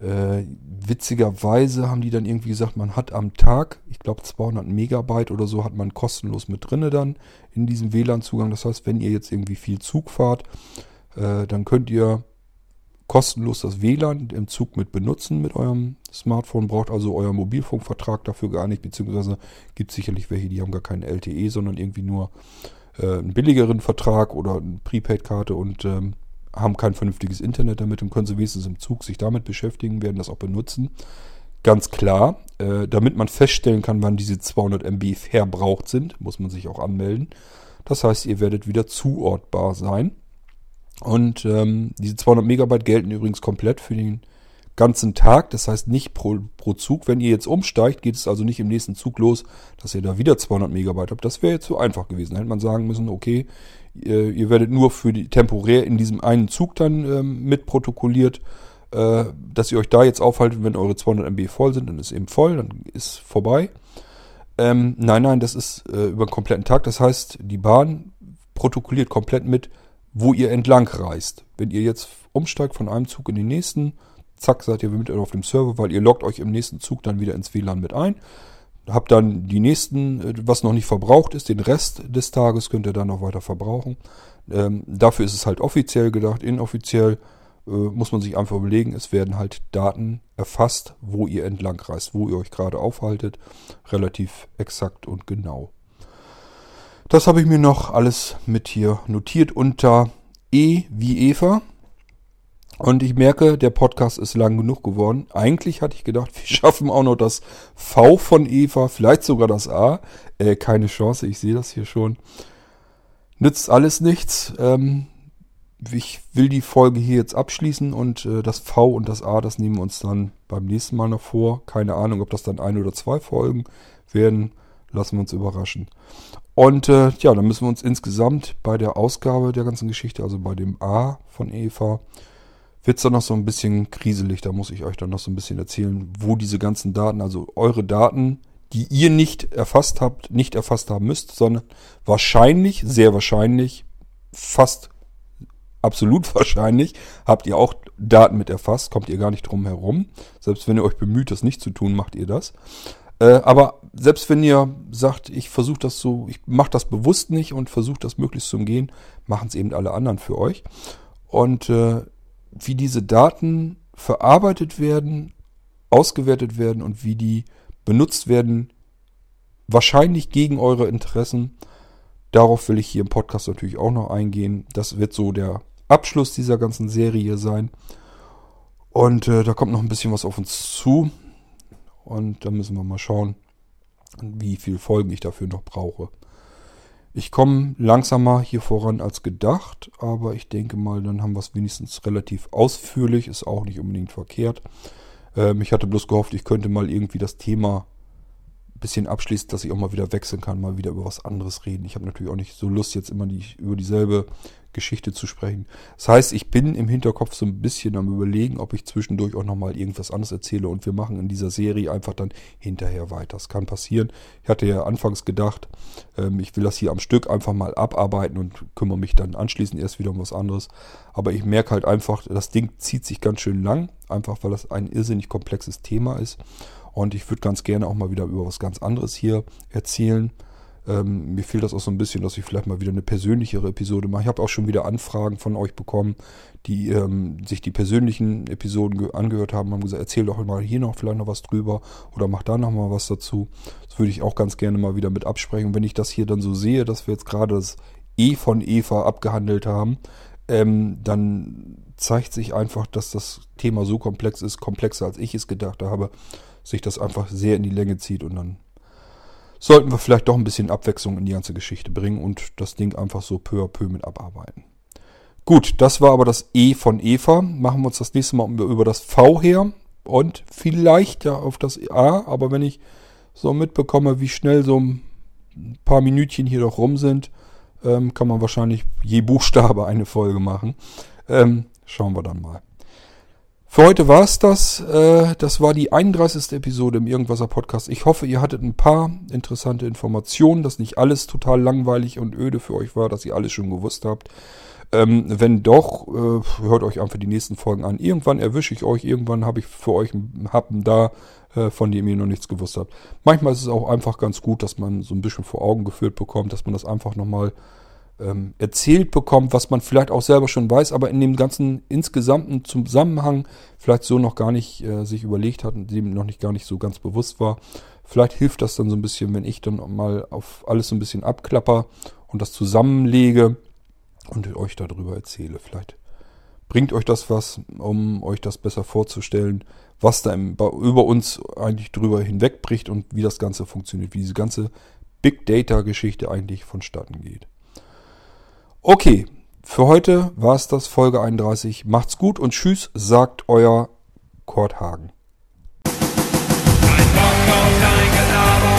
Äh, witzigerweise haben die dann irgendwie gesagt, man hat am Tag, ich glaube 200 Megabyte oder so, hat man kostenlos mit drinne dann in diesem WLAN-Zugang. Das heißt, wenn ihr jetzt irgendwie viel Zug fahrt, äh, dann könnt ihr kostenlos das WLAN im Zug mit benutzen mit eurem Smartphone, braucht also euer Mobilfunkvertrag dafür gar nicht, beziehungsweise gibt sicherlich welche, die haben gar keinen LTE, sondern irgendwie nur äh, einen billigeren Vertrag oder eine Prepaid-Karte und ähm, haben kein vernünftiges Internet damit und können sie wenigstens im Zug sich damit beschäftigen, werden das auch benutzen. Ganz klar, äh, damit man feststellen kann, wann diese 200 MB verbraucht sind, muss man sich auch anmelden. Das heißt, ihr werdet wieder zuortbar sein. Und ähm, diese 200 Megabyte gelten übrigens komplett für den ganzen Tag. Das heißt nicht pro, pro Zug. Wenn ihr jetzt umsteigt, geht es also nicht im nächsten Zug los, dass ihr da wieder 200 Megabyte habt. Das wäre jetzt zu einfach gewesen. Da hätte man sagen müssen, okay, ihr, ihr werdet nur für die temporär in diesem einen Zug dann ähm, mit protokolliert, äh, dass ihr euch da jetzt aufhaltet, wenn eure 200 MB voll sind, dann ist eben voll, dann ist vorbei. Ähm, nein, nein, das ist äh, über den kompletten Tag. Das heißt, die Bahn protokolliert komplett mit, wo ihr entlang reist. Wenn ihr jetzt umsteigt von einem Zug in den nächsten, zack, seid ihr mit auf dem Server, weil ihr loggt euch im nächsten Zug dann wieder ins WLAN mit ein. Habt dann die nächsten, äh, was noch nicht verbraucht ist, den Rest des Tages könnt ihr dann noch weiter verbrauchen. Ähm, dafür ist es halt offiziell gedacht. Inoffiziell äh, muss man sich einfach überlegen, es werden halt Daten erfasst, wo ihr entlang reist, wo ihr euch gerade aufhaltet. Relativ exakt und genau. Das habe ich mir noch alles mit hier notiert unter E wie Eva. Und ich merke, der Podcast ist lang genug geworden. Eigentlich hatte ich gedacht, wir schaffen auch noch das V von Eva, vielleicht sogar das A. Äh, keine Chance, ich sehe das hier schon. Nützt alles nichts. Ähm, ich will die Folge hier jetzt abschließen und äh, das V und das A, das nehmen wir uns dann beim nächsten Mal noch vor. Keine Ahnung, ob das dann ein oder zwei Folgen werden. Lassen wir uns überraschen. Und äh, ja, dann müssen wir uns insgesamt bei der Ausgabe der ganzen Geschichte, also bei dem A von Eva, wird es dann noch so ein bisschen kriselig. Da muss ich euch dann noch so ein bisschen erzählen, wo diese ganzen Daten, also eure Daten, die ihr nicht erfasst habt, nicht erfasst haben müsst, sondern wahrscheinlich, sehr wahrscheinlich, fast absolut wahrscheinlich, habt ihr auch Daten mit erfasst, kommt ihr gar nicht drum herum. Selbst wenn ihr euch bemüht, das nicht zu tun, macht ihr das. Äh, aber selbst wenn ihr sagt, ich versuche das so, ich mache das bewusst nicht und versuche das möglichst zu umgehen, machen es eben alle anderen für euch. Und äh, wie diese Daten verarbeitet werden, ausgewertet werden und wie die benutzt werden, wahrscheinlich gegen eure Interessen. Darauf will ich hier im Podcast natürlich auch noch eingehen. Das wird so der Abschluss dieser ganzen Serie sein. Und äh, da kommt noch ein bisschen was auf uns zu. Und da müssen wir mal schauen, wie viele Folgen ich dafür noch brauche. Ich komme langsamer hier voran als gedacht, aber ich denke mal, dann haben wir es wenigstens relativ ausführlich, ist auch nicht unbedingt verkehrt. Ähm, ich hatte bloß gehofft, ich könnte mal irgendwie das Thema ein bisschen abschließen, dass ich auch mal wieder wechseln kann, mal wieder über was anderes reden. Ich habe natürlich auch nicht so Lust, jetzt immer die, über dieselbe Geschichte zu sprechen. Das heißt, ich bin im Hinterkopf so ein bisschen am überlegen, ob ich zwischendurch auch nochmal irgendwas anderes erzähle und wir machen in dieser Serie einfach dann hinterher weiter. Das kann passieren. Ich hatte ja anfangs gedacht, ähm, ich will das hier am Stück einfach mal abarbeiten und kümmere mich dann anschließend erst wieder um was anderes. Aber ich merke halt einfach, das Ding zieht sich ganz schön lang, einfach weil das ein irrsinnig komplexes Thema ist. Und ich würde ganz gerne auch mal wieder über was ganz anderes hier erzählen. Ähm, mir fehlt das auch so ein bisschen, dass ich vielleicht mal wieder eine persönlichere Episode mache. Ich habe auch schon wieder Anfragen von euch bekommen, die ähm, sich die persönlichen Episoden angehört haben, haben gesagt, erzähl doch mal hier noch vielleicht noch was drüber oder mach da noch mal was dazu. Das würde ich auch ganz gerne mal wieder mit absprechen. Wenn ich das hier dann so sehe, dass wir jetzt gerade das E von Eva abgehandelt haben, ähm, dann zeigt sich einfach, dass das Thema so komplex ist, komplexer als ich es gedacht habe, sich das einfach sehr in die Länge zieht und dann sollten wir vielleicht doch ein bisschen Abwechslung in die ganze Geschichte bringen und das Ding einfach so peu à peu mit abarbeiten. Gut, das war aber das E von Eva. Machen wir uns das nächste Mal über das V her und vielleicht ja auf das A, aber wenn ich so mitbekomme, wie schnell so ein paar Minütchen hier doch rum sind, ähm, kann man wahrscheinlich je Buchstabe eine Folge machen. Ähm, schauen wir dann mal. Für heute war es das. Äh, das war die 31. Episode im Irgendwasser Podcast. Ich hoffe, ihr hattet ein paar interessante Informationen, dass nicht alles total langweilig und öde für euch war, dass ihr alles schon gewusst habt. Ähm, wenn doch, äh, hört euch einfach die nächsten Folgen an. Irgendwann erwische ich euch, irgendwann habe ich für euch einen Happen da, äh, von dem ihr noch nichts gewusst habt. Manchmal ist es auch einfach ganz gut, dass man so ein bisschen vor Augen geführt bekommt, dass man das einfach nochmal ähm, erzählt bekommt, was man vielleicht auch selber schon weiß, aber in dem ganzen insgesamten Zusammenhang vielleicht so noch gar nicht äh, sich überlegt hat und dem noch nicht gar nicht so ganz bewusst war. Vielleicht hilft das dann so ein bisschen, wenn ich dann mal auf alles so ein bisschen abklapper und das zusammenlege und euch darüber erzähle. Vielleicht bringt euch das was, um euch das besser vorzustellen, was da im, über uns eigentlich drüber hinwegbricht und wie das Ganze funktioniert, wie diese ganze Big Data Geschichte eigentlich vonstatten geht. Okay, für heute war es das, Folge 31. Macht's gut und tschüss, sagt euer Kurt Hagen. Ein Bock auf dein Gelaber,